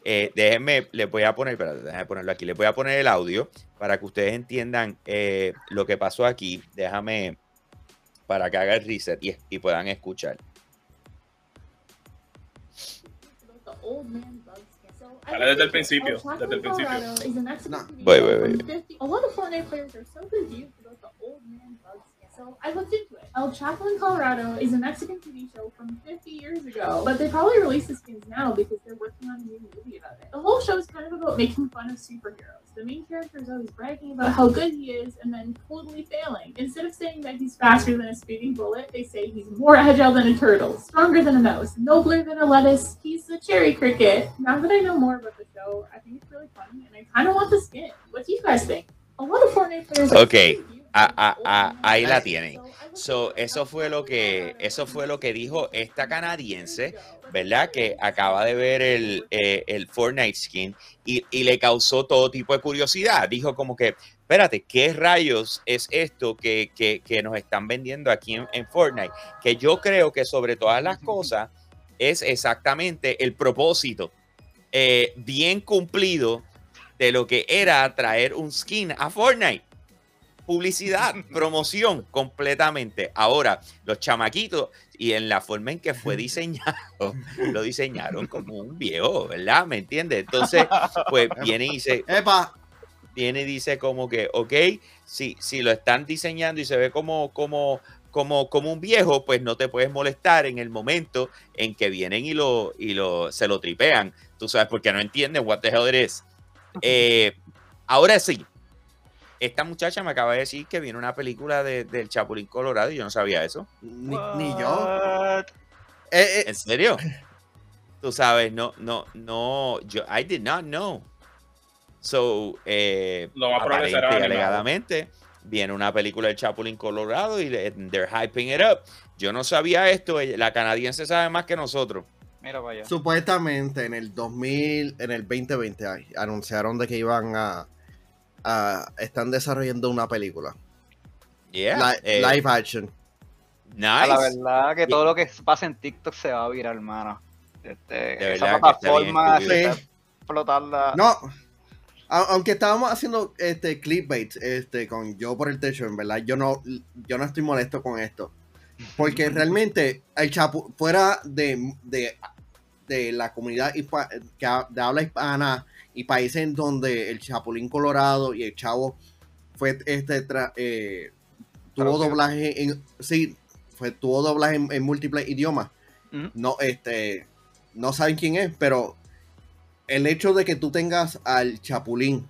Eh, déjenme, les voy a poner, espérate, déjenme ponerlo aquí, les voy a poner el audio para que ustedes entiendan eh, lo que pasó aquí. Déjame para que haga el reset y, y puedan escuchar. Dale desde el principio, desde el principio. Voy, voy, voy. A lot of Fortnite players are so confused about the old man bug skin, so I looked into it. El Chapo in Colorado is a Mexican TV show from 50 years ago, but they probably release the skins now because they're working on a new movie about it. The whole show is kind of about making fun of superheroes. The main character is always bragging about how good he is and then totally failing. Instead of saying that he's faster than a speeding bullet, they say he's more agile than a turtle, stronger than a mouse, nobler than a lettuce. He's the cherry cricket. Now that I know more about the show, I think it's really funny and I kind of want the skin. What do you guys think? A lot of Fortnite players are Okay. Ah, ah, ah, ahí la tienen. so eso fue lo que, eso fue lo que dijo esta canadiense, ¿verdad? Que acaba de ver el, eh, el Fortnite skin y, y le causó todo tipo de curiosidad. Dijo como que, espérate, ¿qué rayos es esto que, que- que nos están vendiendo aquí en, en Fortnite? Que yo creo que sobre todas las cosas es exactamente el propósito eh, bien cumplido de lo que era traer un skin a Fortnite. Publicidad, [LAUGHS] promoción completamente. Ahora, los chamaquitos y en la forma en que fue diseñado, lo diseñaron como un viejo, ¿verdad? ¿Me entiendes? Entonces, pues [LAUGHS] viene y dice, ¡Epa! viene y dice como que, ok, si, si lo están diseñando y se ve como, como, como, como un viejo, pues no te puedes molestar en el momento en que vienen y lo, y lo, se lo tripean, tú sabes, porque no entienden what the hell it is. Eh, ahora sí, esta muchacha me acaba de decir que viene una película de- del Chapulín Colorado y yo no sabía eso. Ni, ni yo. Eh, eh, ¿En serio? Tú sabes, no, no, no, yo, I did not know. So, eh, Lo más aparente alegadamente viene una película del Chapulín Colorado y they're hyping it up. Yo no sabía esto, la canadiense sabe más que nosotros. Mira para allá. supuestamente en el 2000, en el 2020, ay, anunciaron de que iban a, a- están desarrollando una película. Yeah, eh, live action. A la nice. verdad que todo lo que pasa en TikTok se va a virar, hermano. Este, De esa plataforma está bien se está explotarla. No, aunque estábamos haciendo este clickbait este, con yo por el techo, en verdad, yo no, yo no estoy molesto con esto. Porque [LAUGHS] realmente el Chapu, fuera de, de, de la comunidad hispa- que ha- de habla hispana y países en donde el Chapulín Colorado y el Chavo fue este tra- eh, tuvo Traducido. doblaje en sí, fue tuvo doblaje en, en múltiples idiomas. No, este, no saben quién es, pero el hecho de que tú tengas al Chapulín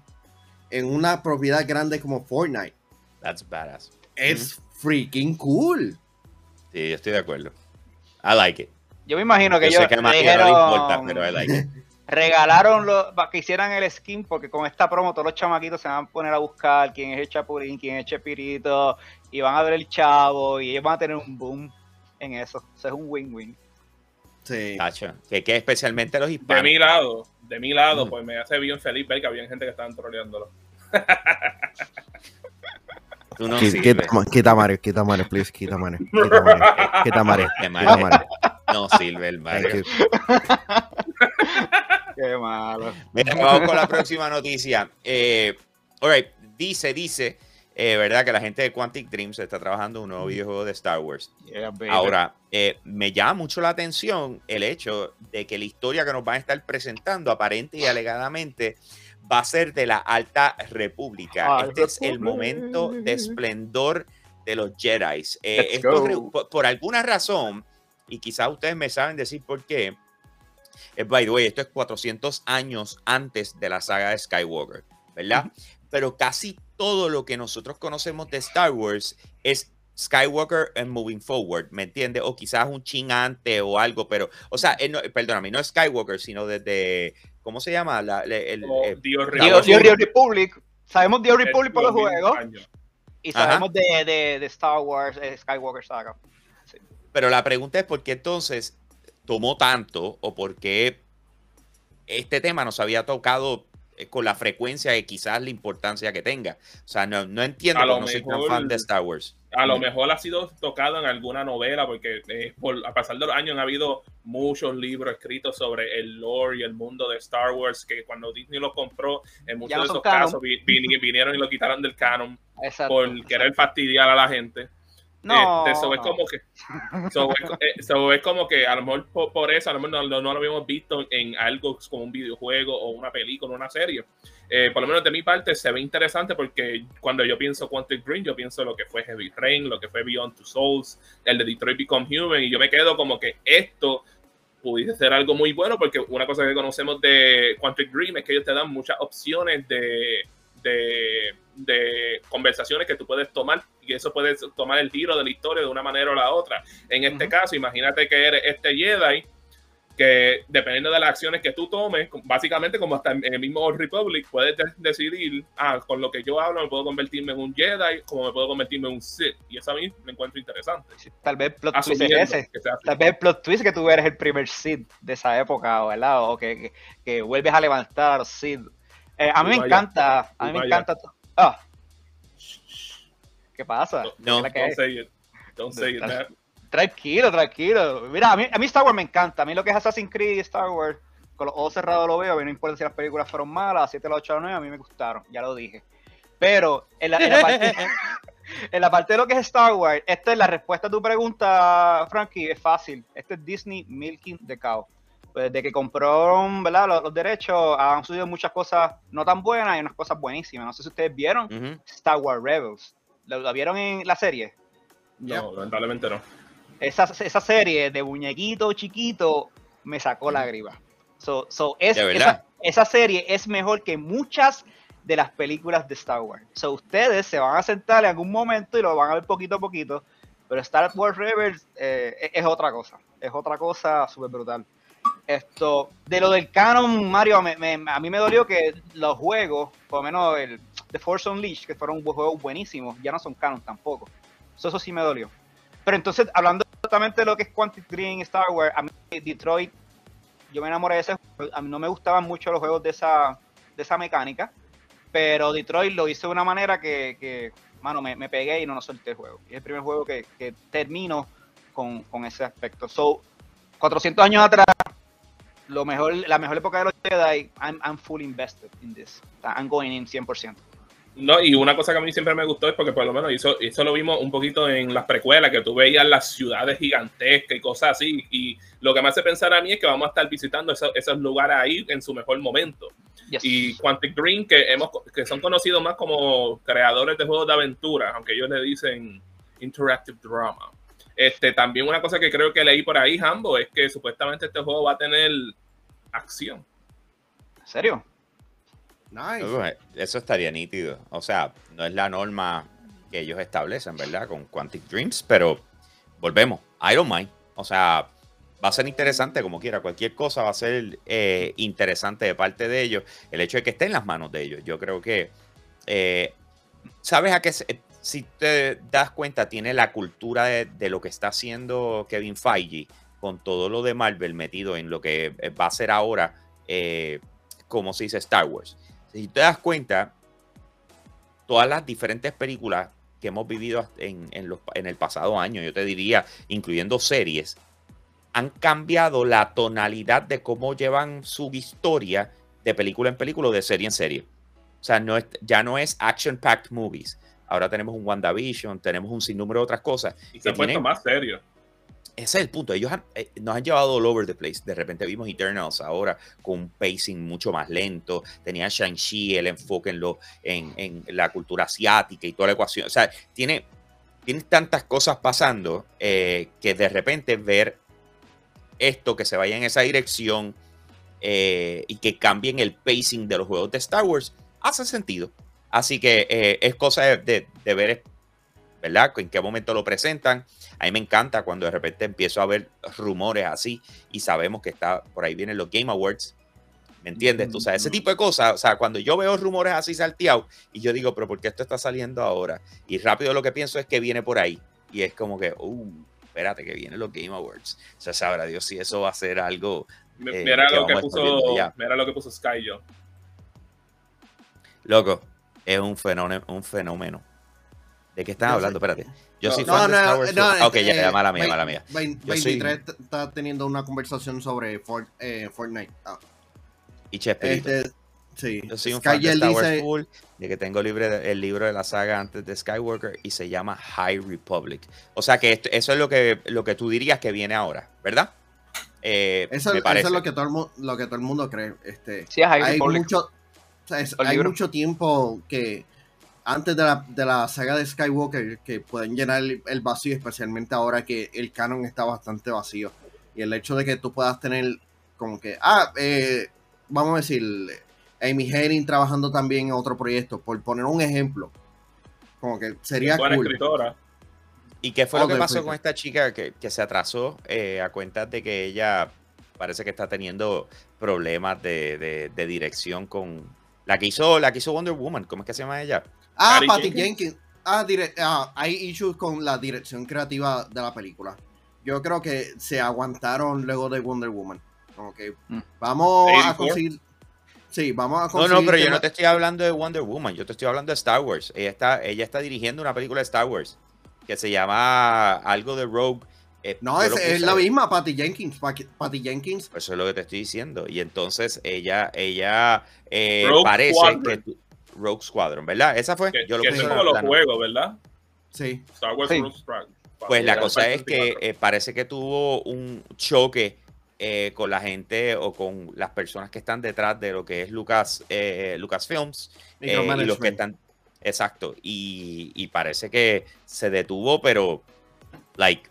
en una propiedad grande como Fortnite That's badass. es freaking cool. Sí, yo estoy de acuerdo. I like it. Yo me imagino que Yo sé ellos que a María no le importa, pero I like it. [LAUGHS] regalaron lo, para que hicieran el skin, porque con esta promo todos los chamaquitos se van a poner a buscar quién es el Chapulín, quién es Chespirito, y van a ver el chavo, y ellos van a tener un boom en eso. Eso es un win-win. Sí. Tacho, que, que especialmente los De hispanos. mi lado, de mi lado, Mm. pues me hace bien feliz ver que había gente que estaban troleándolo. [LAUGHS] Tú no. Quita, ma- quita Mario, quita Mario, please, quita Mario. Quita Mario, quita Mario. Quita Mario. No sirve el Mario. [LAUGHS] Qué malo. Mira, vamos con la próxima noticia. Eh, all right, dice, dice, eh, ¿verdad? Que la gente de Quantic Dreams está trabajando en un nuevo videojuego de Star Wars. Yeah. Ahora, eh, me llama mucho la atención el hecho de que la historia que nos van a estar presentando, aparente y alegadamente, va a ser de la Alta República. Este es el momento de esplendor de los Jedi. Eh, esto por, por alguna razón, y quizás ustedes me saben decir por qué, eh, by the way, esto es 400 años antes de la saga de Skywalker, ¿verdad? Pero casi todo lo que nosotros conocemos de Star Wars es Skywalker and Moving Forward, ¿me entiendes? O quizás un chin antes o algo, pero, o sea, eh, no, perdóname, no Skywalker, sino desde, ¿cómo se llama? La- el, O eh, Dios Star Dio, Wars Dio- uno. Dio Republic. Sabemos Dio Republic por los juegos años. y sabemos de, de, de Star Wars, eh, Skywalker Saga. Pero la pregunta es por qué entonces tomó tanto o por qué este tema nos había tocado eh, con la frecuencia y quizás la importancia que tenga. O sea, no, no entiendo, no soy tan fan de Star Wars. A lo Mm. mejor ha sido tocado en alguna novela, porque eh, por, a pasar de los años han habido muchos libros escritos sobre el lore y el mundo de Star Wars, que cuando Disney lo compró, en muchos de esos canon. casos vi- vi- vinieron y lo quitaron del canon Exacto. por exacto. querer fastidiar a la gente. No, Este, so es como que, so es, eh, como que a lo mejor por, eso, a lo mejor no, lo habíamos visto en algo como un videojuego o una película, una serie. Eh, por lo menos de mi parte se ve interesante porque cuando yo pienso Quantic Dream, yo pienso lo que fue Heavy Rain, lo que fue Beyond Two Souls, el de Detroit Become Human, y yo me quedo como que esto pudiese ser algo muy bueno porque una cosa que conocemos de Quantic Dream es que ellos te dan muchas opciones de, de, de conversaciones que tú puedes tomar y eso puedes tomar el giro de la historia de una manera o la otra. En este Ujú. caso, imagínate que eres este Jedi que dependiendo de las acciones que tú tomes, básicamente como hasta en el mismo Old Republic, puedes de- decidir, ah, con lo que yo hablo me puedo convertirme en un Jedi, como me puedo convertirme en un Sith. Y eso a mí me encuentro interesante. Tal vez plot twist es ese. Tal vez plot twist que tú eres el primer Sith de esa época, ¿verdad? O que, que, que vuelves a levantar Sith. Eh, a mí me Vaya. encanta, a mí me encanta. Ah. ¿Qué pasa? No, ¿Qué Don't say it. Don't say it. Tal- Tranquilo, tranquilo. Mira, a mí, a mí Star Wars me encanta. A mí lo que es Assassin's Creed y Star Wars, con los ojos cerrados lo veo. A mí no importa si las películas fueron malas, 7, la 8, la 9, a mí me gustaron, ya lo dije. Pero en la, en la parte, [LAUGHS] [LAUGHS] en la parte de lo que es Star Wars, esta es la respuesta a tu pregunta, Frankie, es fácil. Este es Disney Milking the Cow. Pues Desde que compraron ¿verdad? Los, los derechos, han sucedido muchas cosas no tan buenas y unas cosas buenísimas. No sé si ustedes vieron. Star Wars Rebels. ¿Lo, lo vieron en la serie? No, lamentablemente no. esa, esa serie de muñequito chiquito me sacó lágrimas. So, so es, ¿De verdad? esa, esa serie es mejor que muchas de las películas de Star Wars. So, ustedes se van a sentar en algún momento y lo van a ver poquito a poquito. Pero Star Wars Rebels eh, es, es otra cosa. Es otra cosa súper brutal. Esto, de lo del canon, Mario, me- a mí me dolió que los juegos, por lo menos el The Force Unleashed, que fueron juegos buenísimos, ya no son canon tampoco. So, eso sí me dolió. Pero entonces, hablando exactamente de lo que es Quantic Dream Star Wars, a mí Detroit, yo me enamoré de ese juego. A mí no me gustaban mucho los juegos de esa, de esa mecánica, pero Detroit lo hizo de una manera que, que mano, me, me pegué y no, no solté el juego. Y es el primer juego que, que termino con, con ese aspecto. So, 400 años atrás, lo mejor, la mejor época de los Jedi, I'm, I'm fully invested in this. I'm going in 100%. No, y una cosa que a mí siempre me gustó es porque por lo menos eso, eso lo vimos un poquito en las precuelas, que tú veías las ciudades gigantescas y cosas así. Y lo que me hace pensar a mí es que vamos a estar visitando esos, esos lugares ahí en su mejor momento. Yes. Y Quantic Dream, que, hemos, que son conocidos más como creadores de juegos de aventura, aunque ellos le dicen Interactive Drama. Este, también una cosa que creo que leí por ahí, Hambo, es que supuestamente este juego va a tener acción. ¿En serio? Nice. Eso estaría nítido. O sea, no es la norma que ellos establecen, ¿verdad? Con Quantic Dreams, pero volvemos. I don't mind. O sea, va a ser interesante como quiera. Cualquier cosa va a ser eh, interesante de parte de ellos. El hecho de que esté en las manos de ellos. Yo creo que, eh, ¿sabes a qué? se- Si te das cuenta, tiene la cultura de, lo que está haciendo Kevin Feige con todo lo de Marvel metido en lo que va a ser ahora. eh, como se dice Star Wars. Si te das cuenta, todas las diferentes películas que hemos vivido en, en el pasado año, yo te diría, incluyendo series, han cambiado la tonalidad de cómo llevan su historia de película en película o de serie en serie. O sea, no es, ya no es action-packed movies. Ahora tenemos un WandaVision, tenemos un sinnúmero de otras cosas. Y se ha puesto más serio. ese es el punto. Ellos han- eh, nos han llevado all over the place. De repente vimos Eternals ahora con un pacing mucho más lento. Tenía Shang-Chi, el enfoque en, lo, en, en la cultura asiática y toda la ecuación. O sea, tiene, tiene tantas cosas pasando eh, que de repente ver esto que se vaya en esa dirección eh, y que cambien el pacing de los juegos de Star Wars hace sentido. Así que eh, es cosa de, de- de ver, ¿verdad? En qué momento lo presentan. A mí me encanta cuando de repente empiezo a ver rumores así y sabemos que está por ahí vienen los Game Awards. ¿Me entiendes? Tú sabes, ese tipo de cosas. O sea, cuando yo veo rumores así salteados y yo digo, pero ¿por qué esto está saliendo ahora? Y rápido lo que pienso es que viene por ahí. Y es como que, uh, espérate, que vienen los Game Awards. O sea, sabrá Dios si eso va a ser algo. Eh, mira, que lo que puso, mira lo que puso Sky yo. Loco, es un fenómeno. Un fenómeno. ¿De qué estás Yo hablando? Espérate. Yo No, soy no, fan de Star no, Wars. no, ok, eh, ya, ya, mala mía, mala mía. vein- Yo soy- 23 está teniendo una conversación sobre eh, Fortnite. Ah, Y Chespirito. este, sí. Yo soy un Sky fan de Star Wars dice, full, de que tengo libre el libro de la saga antes de Skywalker y se llama High Republic. O sea que esto- eso es lo que, lo que tú dirías que viene ahora, ¿verdad? Eh, eso, me eso parece. es lo que todo el mundo, lo que todo el mundo cree. Este, Sí, es High hay Republic. mucho, sea, es- El hay libro. mucho tiempo que antes de la, de la saga de Skywalker que pueden llenar el, el vacío, especialmente ahora que el canon está bastante vacío. Y el hecho de que tú puedas tener como que, ah, eh, vamos a decir, Amy Henning trabajando también en otro proyecto, por poner un ejemplo. Como que sería Buena cool. escritora. ¿Y qué fue lo que pasó con esta chica que, que se atrasó eh, a cuenta de que ella parece que está teniendo problemas de, de- de dirección con la que hizo la que hizo Wonder Woman? ¿Cómo es que se llama ella? Ah, Patty Patty Jenkins. Jenkins. Ah, dire- ah, hay issues con la dirección creativa de la película. Yo creo que se aguantaron luego de Wonder Woman. Que Mm. vamos a 84. conseguir. Sí, vamos a No, conseguir. no, pero yo no te estoy hablando de Wonder Woman, yo te estoy hablando de Star Wars. Ella está, ella está dirigiendo una película de Star Wars que se llama algo de Rogue. Eh, No, es, es la misma Patty Jenkins. Patty Jenkins. Eso es lo que te estoy diciendo. Y entonces ella, ella eh, Rogue parece Squadron. que Rogue Squadron, ¿verdad? Esa fue. Que, Yo lo que puse son en como los juegos, ¿verdad? Sí. Star Wars Sí. Rogue Squadron. Pues la cosa es que 24. eh, parece que tuvo un choque eh, con la gente o con las personas que están detrás de lo que es Lucas, eh, Lucasfilms eh, y los que están. Exacto. Y, y parece que se detuvo, pero, like,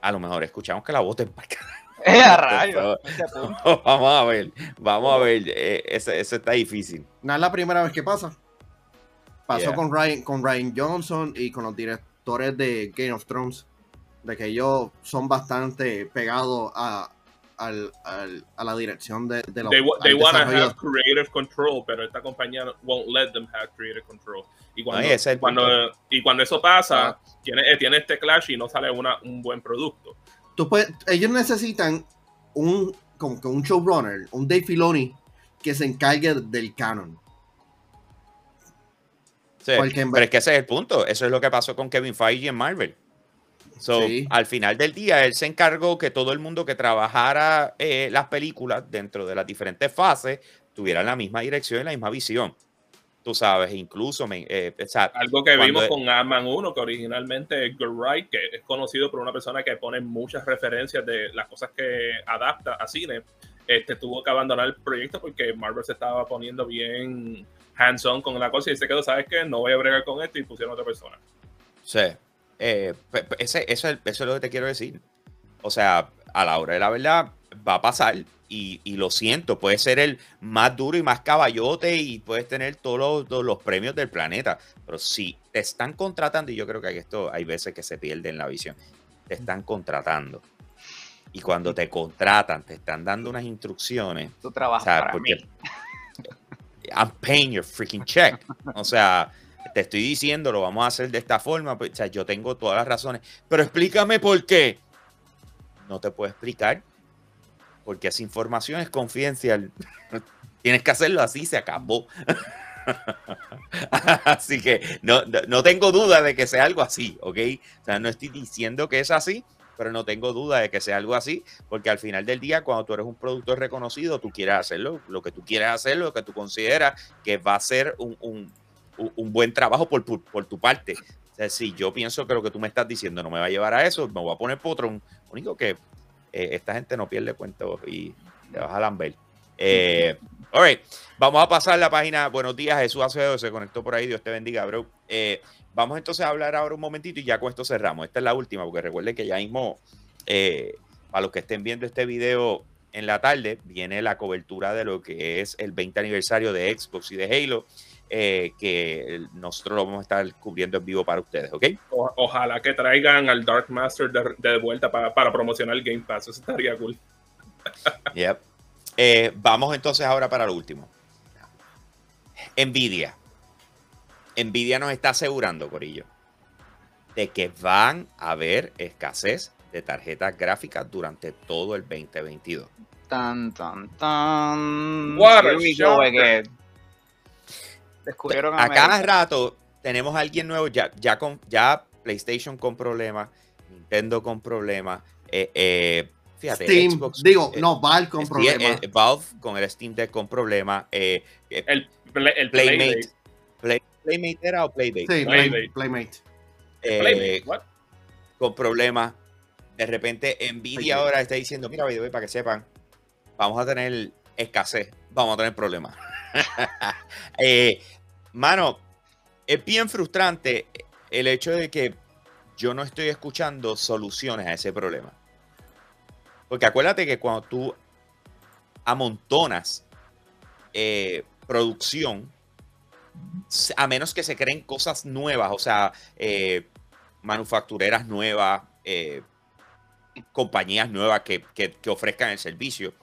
a lo mejor escuchamos que la voten para [LAUGHS] Eh, a rayos. [LAUGHS] Vamos a ver, vamos a ver. eh, eso, eso está difícil. No es la primera vez que pasa. Pasó Yeah. con, Ryan, con Ryan Johnson y con los directores de Game of Thrones. De que ellos son bastante pegados a, al- al- a la dirección de, de los They, they wanna desarrollo. have creative control, pero esta compañía won't let them have creative control. Y cuando, No, y cuando, y cuando eso pasa, tiene, eh, tiene este clash y no sale una, un buen producto. Tú puedes- ellos necesitan un, como que un showrunner, un Dave Filoni, que se encargue del canon. Sí, pero es que ese es el punto. Eso es lo que pasó con Kevin Feige en Marvel. So, Sí. Al final del día, él se encargó que todo el mundo que trabajara eh, las películas dentro de las diferentes fases tuvieran la misma dirección y la misma visión. Tú sabes, incluso, me, eh, o sea, Algo que vimos es- con Ant-Man 1, que originalmente es Wright, que es conocido por una persona que pone muchas referencias de las cosas que adapta a cine, este, tuvo que abandonar el proyecto porque Marvel se estaba poniendo bien hands-on con la cosa y se quedó, ¿sabes qué? No voy a bregar con esto y pusieron a otra persona. Sí. Eh, ese- eso, es, eso es lo que te quiero decir. O sea, a la hora de la verdad va a pasar y, y lo siento, puede ser el más duro y más caballote y puedes tener todos los, premios del planeta, pero si te están contratando, y yo creo que esto hay veces que se pierde en la visión, te están contratando. Y cuando te contratan, te están dando unas instrucciones Tu trabajo o sea, para mí. I'm paying your freaking check. O sea, te estoy diciendo, lo vamos a hacer de esta forma. pues, o sea, yo tengo todas las razones. Pero explícame por qué. No te puedo explicar. Porque esa información es confidencial. [LAUGHS] Tienes que hacerlo así, se acabó. [LAUGHS] así que no, no, tengo duda de que sea algo así, ¿ok? O sea, no estoy diciendo que es así, pero no tengo duda de que sea algo así, porque al final del día, cuando tú eres un productor reconocido, tú quieres hacerlo, lo que tú quieres hacer, lo que tú consideras que va a ser un, un- un- buen trabajo por, por tu parte. O sea, si yo pienso que lo que tú me estás diciendo no me va a llevar a eso, me voy a poner potrón. Lo único que eh, esta gente no pierde cuento y te vas a lamber. Eh, all vamos a pasar la página. Buenos días, Jesús Acevedo se conectó por ahí. Dios te bendiga, bro. Eh, vamos entonces a hablar ahora un momentito y ya con esto cerramos. Esta es la última, porque recuerden que ya mismo, eh, para los que estén viendo este video en la tarde, viene la cobertura de lo que es el 20 aniversario de Xbox y de Halo, eh, que nosotros lo vamos a estar cubriendo en vivo para ustedes, ¿ok? O- ojalá que traigan al Dark Master de, de vuelta para, para promocionar el Game Pass. Eso estaría cool. [LAUGHS] Yep. Eh, vamos entonces ahora para lo último. Nvidia. Nvidia nos está asegurando, Corillo, de que van a haber escasez de tarjetas gráficas durante todo el 2022. Tan, tan, tan. What a Here we go shocker. again. Descubrieron A cada rato tenemos a alguien nuevo, ya, ya, con, ya PlayStation con problemas, Nintendo con problemas, eh, eh, fíjate, Steam, Xbox, digo, eh, no, Valve con Steam, problemas. eh, Valve con el Steam Deck con problemas, eh, eh, El, play- el Playmate. Playmate. Play- Playmate era o Playdate. sí, Playmate. Play- Playmate. Eh, Playmate, what? con problemas. De repente, Nvidia ahora está diciendo: Mira, para que sepan, vamos a tener escasez, vamos a tener problemas. [LAUGHS] Eh, mano, es bien frustrante el hecho de que yo no estoy escuchando soluciones a ese problema. Porque acuérdate que cuando tú amontonas eh, producción, a menos que se creen cosas nuevas, o sea, eh, manufactureras nuevas, eh, compañías nuevas que, que- que ofrezcan el servicio,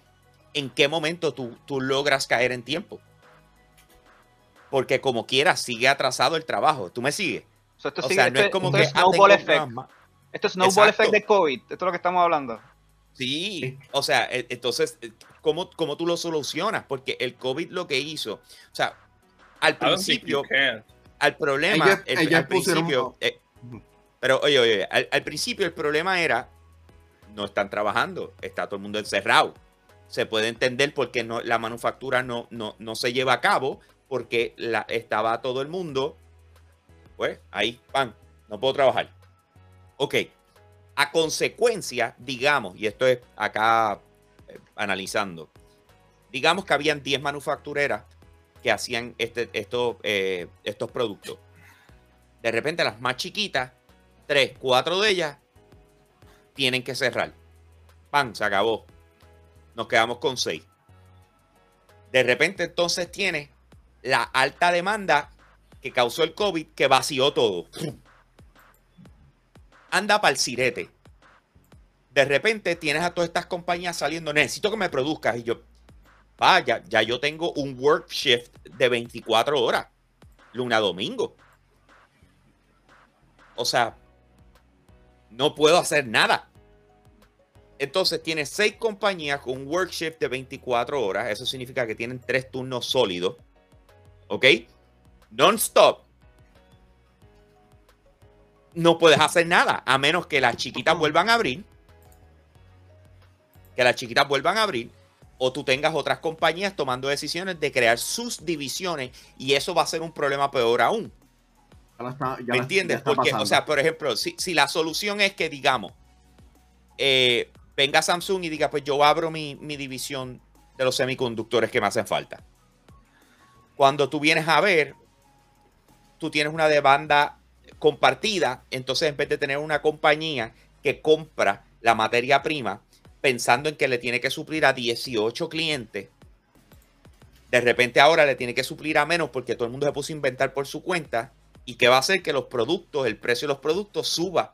¿en qué momento tú, tú logras caer en tiempo? Porque como quieras, sigue atrasado el trabajo. ¿Tú me sigues? So, esto O sigue- sea, no es como que es snowball effect. ma- Esto es snowball Exacto. effect de COVID. Esto es lo que estamos hablando. Sí, o sea, e- entonces, eh, ¿cómo, ¿cómo tú lo solucionas? Porque el COVID lo que hizo, o sea, al principio, al problema, el- al principio, eh, pero oye, oye, al, al principio el problema era, no están trabajando, está todo el mundo encerrado. Se puede entender por qué no, la manufactura no, no, no se lleva a cabo, porque estaba todo el mundo, pues ahí, pan, no puedo trabajar. Ok, a consecuencia, digamos, y esto es acá eh, analizando, digamos que habían 10 manufactureras que hacían este, estos, eh, estos productos. De repente las más chiquitas, 3, 4 de ellas, tienen que cerrar. ¡Pam! Se acabó. Nos quedamos con 6. De repente entonces tiene la alta demanda que causó el COVID que vació todo. Anda para el sirete. De repente tienes a todas estas compañías saliendo, necesito que me produzcas. Y yo, vaya, ya yo tengo un work shift de 24 horas, luna domingo. O sea, no puedo hacer nada. Entonces tienes seis compañías con un work shift de 24 horas. Eso significa que tienen tres turnos sólidos. ¿Ok? Non-stop. No puedes hacer nada a menos que las chiquitas vuelvan a abrir. Que las chiquitas vuelvan a abrir. O tú tengas otras compañías tomando decisiones de crear sus divisiones. Y eso va a ser un problema peor aún. Ya la está- ya ¿Me entiendes? Porque, o sea, por ejemplo, si, si la solución es que, digamos, eh, venga Samsung y diga, pues yo abro mi, mi división de los semiconductores que me hacen falta. Cuando tú vienes a ver, tú tienes una demanda compartida, entonces en vez de tener una compañía que compra la materia prima pensando en que le tiene que suplir a 18 clientes, de repente ahora le tiene que suplir a menos porque todo el mundo se puso a inventar por su cuenta y que va a hacer que los productos, el precio de los productos suba.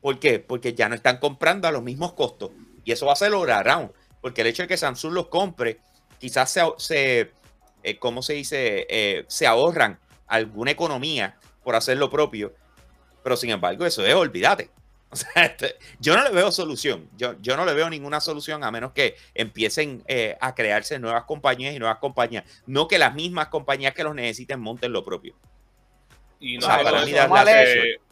¿Por qué? Porque ya no están comprando a los mismos costos. Y eso va a ser all around. Porque el hecho de que Samsung los compre, quizás se, se eh, ¿cómo se dice? Eh, se ahorran alguna economía por hacer lo propio. Pero sin embargo, eso es, olvídate. [LAUGHS] O sea, este, yo no le veo solución. Yo, yo no le veo ninguna solución a menos que empiecen eh, a crearse nuevas compañías y nuevas compañías. No que las mismas compañías que los necesiten monten lo propio. Y O no sea, solo para eso, mí acceso.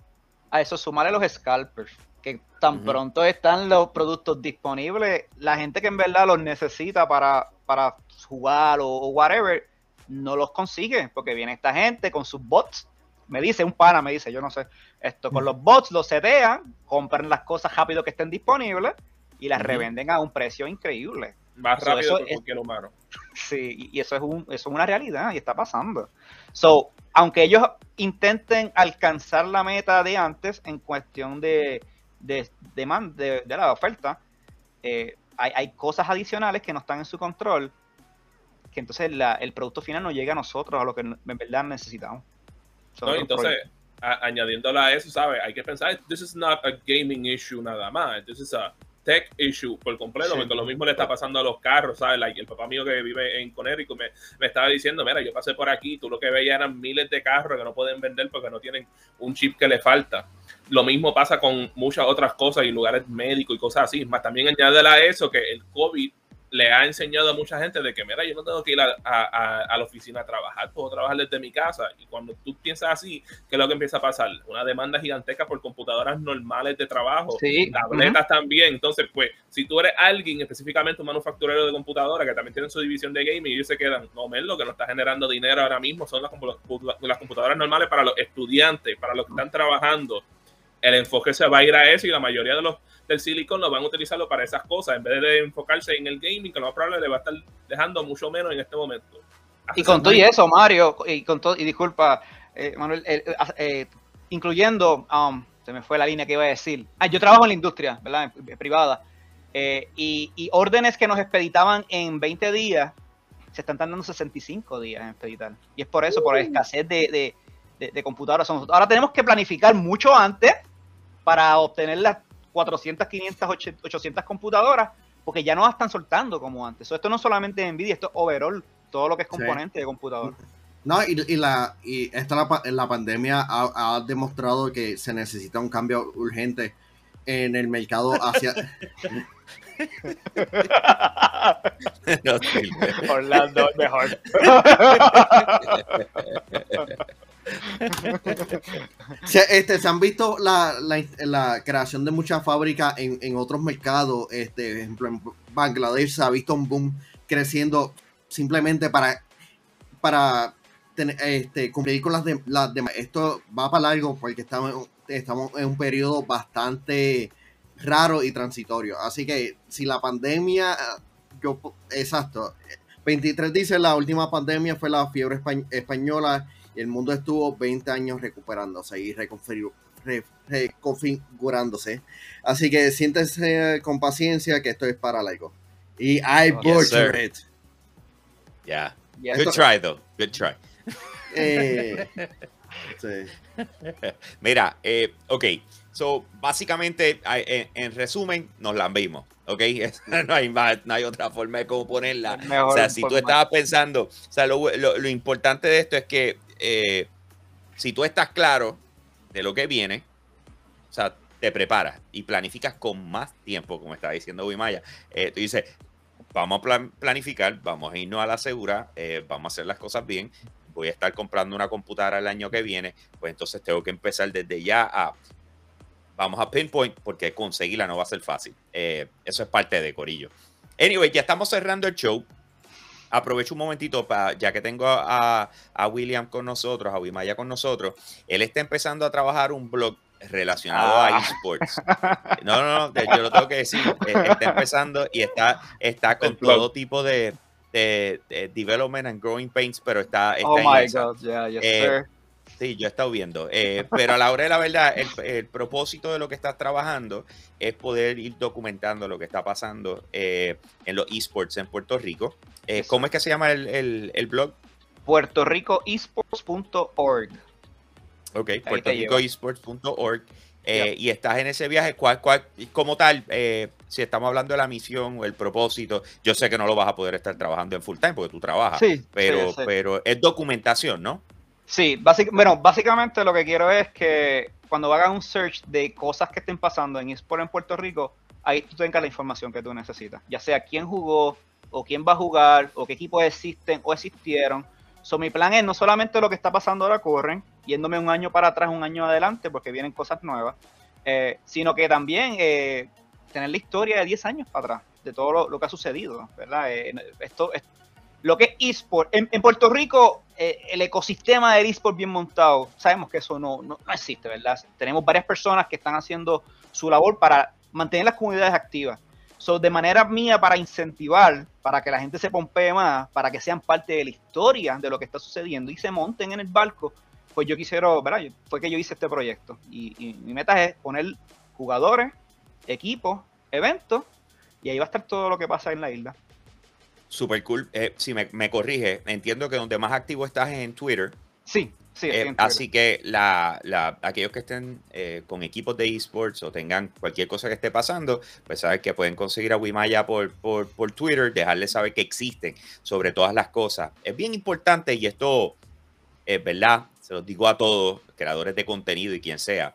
A eso sumarle los scalpers, que tan pronto están los productos disponibles, la gente que en verdad los necesita para, para jugar o, o whatever, no los consigue, porque viene esta gente con sus bots. Me dice, un pana me dice, yo no sé, esto con los bots los setean, compran las cosas rápido que estén disponibles y las revenden a un precio increíble. más So, rápido eso que es- cualquier humano. Sí, y y eso es, un, eso es una realidad y está pasando. So, aunque ellos intenten alcanzar la meta de antes en cuestión de, de, deman- de, de la oferta, eh, hay, hay cosas adicionales que no están en su control, que entonces la- el producto final no llega a nosotros, a lo que en verdad necesitamos. ¿no? Entonces, a- añadiéndole a eso, ¿sabes? Hay que pensar, this is not a gaming issue nada más, this is a tech issue por completo, Sí. porque lo mismo le está pasando a los carros, ¿sabes? Like, el papá mío que vive en Connecticut me, me estaba diciendo, mira, yo pasé por aquí, tú lo que veías eran miles de carros que no pueden vender porque no tienen un chip que le falta. Lo mismo pasa con muchas otras cosas y lugares médicos y cosas así. Más también añádele a eso que el COVID le ha enseñado a mucha gente de que, mira, yo no tengo que ir a, a- la oficina a trabajar, puedo trabajar desde mi casa. Y cuando tú piensas así, ¿qué es lo que empieza a pasar? Una demanda gigantesca por computadoras normales de trabajo, Sí, tabletas también. Entonces, pues, si tú eres alguien, específicamente un manufacturero de computadora, que también tienen su división de gaming, y ellos se quedan, no, lo que no está generando dinero ahora mismo son las, las computadoras normales para los estudiantes, para los que están trabajando. El enfoque se va a ir a eso y la mayoría de los del Silicon lo van a utilizarlo para esas cosas, en vez de enfocarse en el gaming, que lo más probable le va a estar dejando mucho menos en este momento. Y con todo y eso, Mario, y con todo, y disculpa, eh, Manuel, eh, eh, eh, incluyendo, um, se me fue la línea que iba a decir. Ah, yo trabajo en la industria, ¿verdad? Privada. eh, y, y órdenes que nos expeditaban en 20 días se están tardando 65 días en expeditar. Y es por eso, por la escasez de, de, de- de computadoras. Ahora tenemos que planificar mucho antes para obtener las 400, 500, 800 computadoras, porque ya no las están soltando como antes. So, esto no solamente es Nvidia, esto es overall, todo lo que es Sí. componente de computador. No, y, y la, y esta la, pa- la pandemia ha, ha demostrado que se necesita un cambio urgente en el mercado hacia... [LAUGHS] [LAUGHS] No. Orlando es mejor. [LAUGHS] Se, este, se han visto la, la, creación de muchas fábricas en, en otros mercados. Este, por ejemplo, en Bangladesh se ha visto un boom creciendo simplemente para, para este, cumplir con las, de, demás. Esto va para largo porque estamos, estamos en un periodo bastante raro y transitorio. Así que si la pandemia, yo, exacto, 23 dice la última pandemia fue la fiebre espa- española y el mundo estuvo 20 años recuperándose y reconfigu- re- reconfigurándose. Así que siéntense con paciencia que esto es para largo. Y I Yes, butchered sir. it. Yeah. Yes. Good try, though. Good try. [LAUGHS] Eh, sí. [LAUGHS] Mira, eh, ok. So, básicamente, en, en resumen, nos la vimos. ¿Ok? [LAUGHS] no, hay más, no hay otra forma de cómo ponerla. Mejor O sea, si tú estabas pensando, o sea, lo, lo- lo importante de esto es que eh, si tú estás claro de lo que viene, o sea, te preparas y planificas con más tiempo, como estaba diciendo Wimaya. Eh, tú dices, vamos a plan- planificar, vamos a irnos a la segura, eh, vamos a hacer las cosas bien, voy a estar comprando una computadora el año que viene, pues entonces tengo que empezar desde ya a, vamos a pinpoint, porque conseguirla no va a ser fácil. Eh, eso es parte de Corillo. Anyway, ya estamos cerrando el show. Aprovecho un momentito para, ya que tengo a, a William con nosotros, a Wimaya con nosotros, él está empezando a trabajar un blog relacionado Ah. a esports. No, no, no, yo lo tengo que decir. eh, Está empezando y está, está con todo tipo de, de- de development and growing pains, pero está, está Oh my. God, yeah, yes, Eh. Sí, yo he estado viendo. eh, [LAUGHS] pero a la hora de la verdad, el, el propósito de lo que estás trabajando es poder ir documentando lo que está pasando eh, en los esports en Puerto Rico. Eh. ¿Cómo es que se llama el, el- el blog? PuertoRicoEsports.org. Ok, puertoricoesports.org. Eh, Y estás en ese viaje, ¿cuál, cuál, como tal, eh, si estamos hablando de la misión o el propósito, yo sé que no lo vas a poder estar trabajando en full time porque tú trabajas, Sí, pero, sí, sí. pero es documentación, ¿no? Sí, bueno, básicamente lo que quiero es que cuando hagas un search de cosas que estén pasando en eSport en Puerto Rico, ahí tú tengas la información que tú necesitas. Ya sea quién jugó, o quién va a jugar, o qué equipos existen o existieron. So, mi plan es no solamente lo que está pasando ahora corren, yéndome un año para atrás, un año adelante, porque vienen cosas nuevas, eh, sino que también eh, tener la historia de 10 años para atrás, de todo lo, que ha sucedido, ¿verdad? Eh, esto, es- lo que es eSport, en Puerto Rico, eh, el ecosistema del eSport bien montado, sabemos que eso no, no, no existe, ¿verdad? Tenemos varias personas que están haciendo su labor para mantener las comunidades activas. So, de manera mía, para incentivar, para que la gente se pompee más, para que sean parte de la historia de lo que está sucediendo y se monten en el barco, pues yo quisiera, ¿verdad? Fue que yo hice este proyecto. Y, y mi meta es poner jugadores, equipos, eventos, y ahí va a estar todo lo que pasa en la isla. Super cool. Eh, si me, me corrige, entiendo que donde más activo estás es en Twitter. Sí, sí. Eh, en Twitter. así que la, la- aquellos que estén eh, con equipos de esports o tengan cualquier cosa que esté pasando, pues saben que pueden conseguir a Wimaya por, por, por Twitter, dejarles saber que existen sobre todas las cosas. Es bien importante y esto es verdad, se los digo a todos, creadores de contenido y quien sea.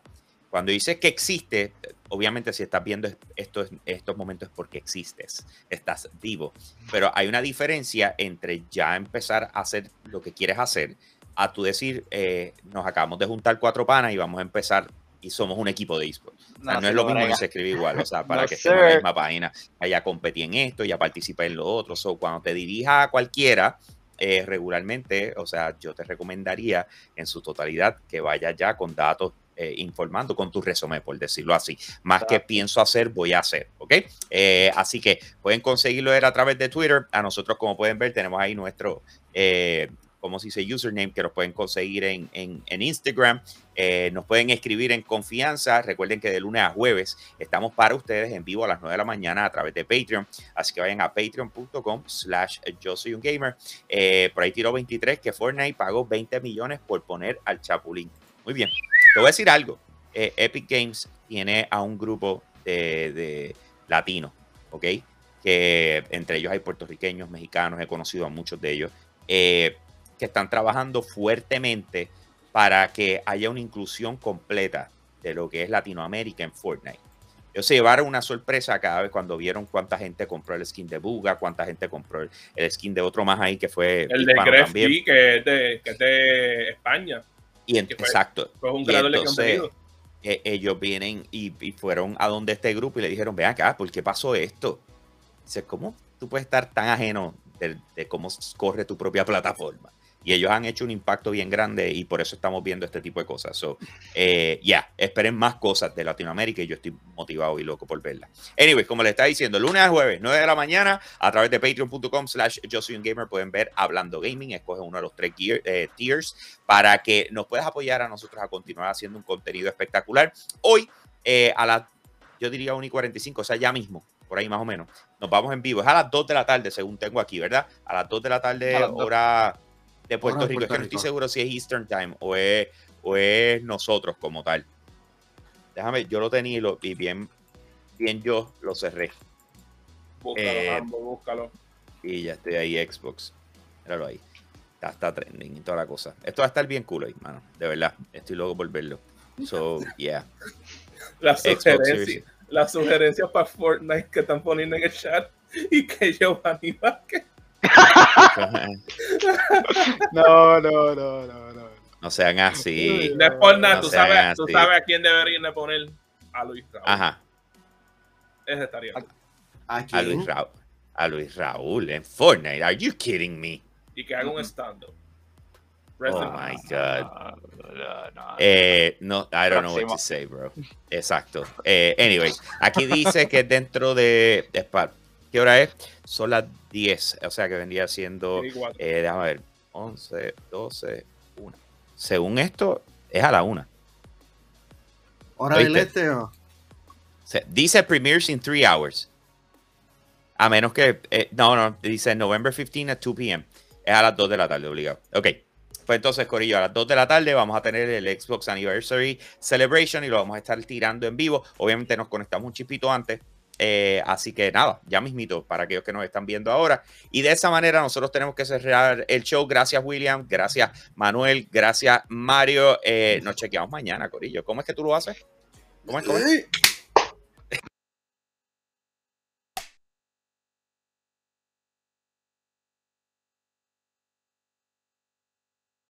Cuando dices que existe, obviamente si estás viendo estos, estos momentos es porque existes, estás vivo. Pero hay una diferencia entre ya empezar a hacer lo que quieres hacer a tú decir, eh, nos acabamos de juntar cuatro panas y vamos a empezar y somos un equipo de esports. O sea, no, es lo mismo que se escribe igual, o sea, [LAUGHS] para No, que estemos en la misma página. Ya competí en esto, ya participé en lo otro. So, cuando te dirijas a cualquiera, eh, regularmente, o sea, yo te recomendaría en su totalidad que vayas ya con datos eh, informando con tu resumen, por decirlo así. Más que pienso hacer, voy a hacer, ¿ok? Eh, así que pueden conseguirlo a través de Twitter. A nosotros, como pueden ver, tenemos ahí nuestro, eh, ¿cómo se dice? Username que nos pueden conseguir en, en- en Instagram. Eh, nos pueden escribir en confianza. Recuerden que de lunes a jueves estamos para ustedes en vivo a las 9 de la mañana a través de Patreon. Así que vayan a patreon.com slash yo soy un gamer. Eh, por ahí tiró 23 que Fortnite pagó 20 millones por poner al Chapulín. Muy bien. Voy a decir algo. Eh, Epic Games tiene a un grupo de, de latinos, ¿ok? Que entre ellos hay puertorriqueños, mexicanos, he conocido a muchos de ellos, eh, que están trabajando fuertemente para que haya una inclusión completa de lo que es Latinoamérica en Fortnite. Ellos se llevaron una sorpresa cada vez cuando vieron cuánta gente compró el skin de Buga, cuánta gente compró el, skin de otro más ahí que fue El de hispano Gref también. G, que es de, que es de España. Y en- que fue- exacto. Fue un Y creador de entonces, eh, ellos vienen y, y fueron a donde este grupo y le dijeron, ven acá, ¿por qué pasó esto? Dice, ¿cómo tú puedes estar tan ajeno de, de cómo corre tu propia plataforma? Y ellos han hecho un impacto bien grande y por eso estamos viendo este tipo de cosas. So, eh, ya, esperen más cosas de Latinoamérica y yo estoy motivado y loco por verlas. Anyway, como les estaba diciendo, lunes a jueves, 9 de la mañana, a través de patreon.com slash yo soy un gamer pueden ver Hablando Gaming, escoge uno de los tres gear- eh, tiers para que nos puedas apoyar a nosotros a continuar haciendo un contenido espectacular. Hoy, eh, a las, yo diría 1 y 45, o sea, ya mismo, por ahí más o menos, nos vamos en vivo. Es a las 2 de la tarde, según tengo aquí, ¿verdad? A las 2 de la tarde, hora de Puerto Rico. Es que no estoy seguro si es Eastern Time o es, o es nosotros como tal. Déjame, yo lo tenía y, lo, y bien, bien yo lo cerré. Búscalo, eh, Rambo, búscalo. Y ya estoy ahí, Xbox. Míralo ahí. Está, está trending y toda la cosa. Esto va a estar bien cool ahí, mano. De verdad. Estoy loco por verlo. So, yeah. [LAUGHS] Las sugerencias, las sugerencias para Fortnite que están poniendo en el chat y que Giovanni Vázquez. No, no, no, no, no. no sean así. No es por nada, No tú, sabes, tú sabes a quién deberían de poner a Luis Raúl. Ajá. Ese estaría. ¿A A? Luis Raúl. A Luis Raúl en Fortnite. Are you kidding me? Y que haga un stand-up. Oh my. God. No. Eh, no, I don't know what to say, bro. Exacto. Eh, anyway, aquí dice que dentro de. ¿Qué hora es? Son las 10. O sea que vendría siendo. Eh, déjame ver. 11, 12, 1. Según esto, es a la 1. ¿Hora del este o? Se- dice premieres in 3 hours. A menos que. eh, no, no. Dice November 15 at 2 p.m. Es a las 2 de la tarde, obligado. Ok. Pues entonces, Corillo, a las 2 de la tarde vamos a tener el Xbox Anniversary Celebration y lo vamos a estar tirando en vivo. Obviamente nos conectamos un chipito antes Eh, así que nada, ya mismito para aquellos que nos están viendo ahora. Y de esa manera nosotros tenemos que cerrar el show. Gracias William, gracias Manuel, gracias Mario. Eh, nos chequeamos mañana, Corillo. ¿Cómo es que tú lo haces? ¿Cómo es? ¿Cómo.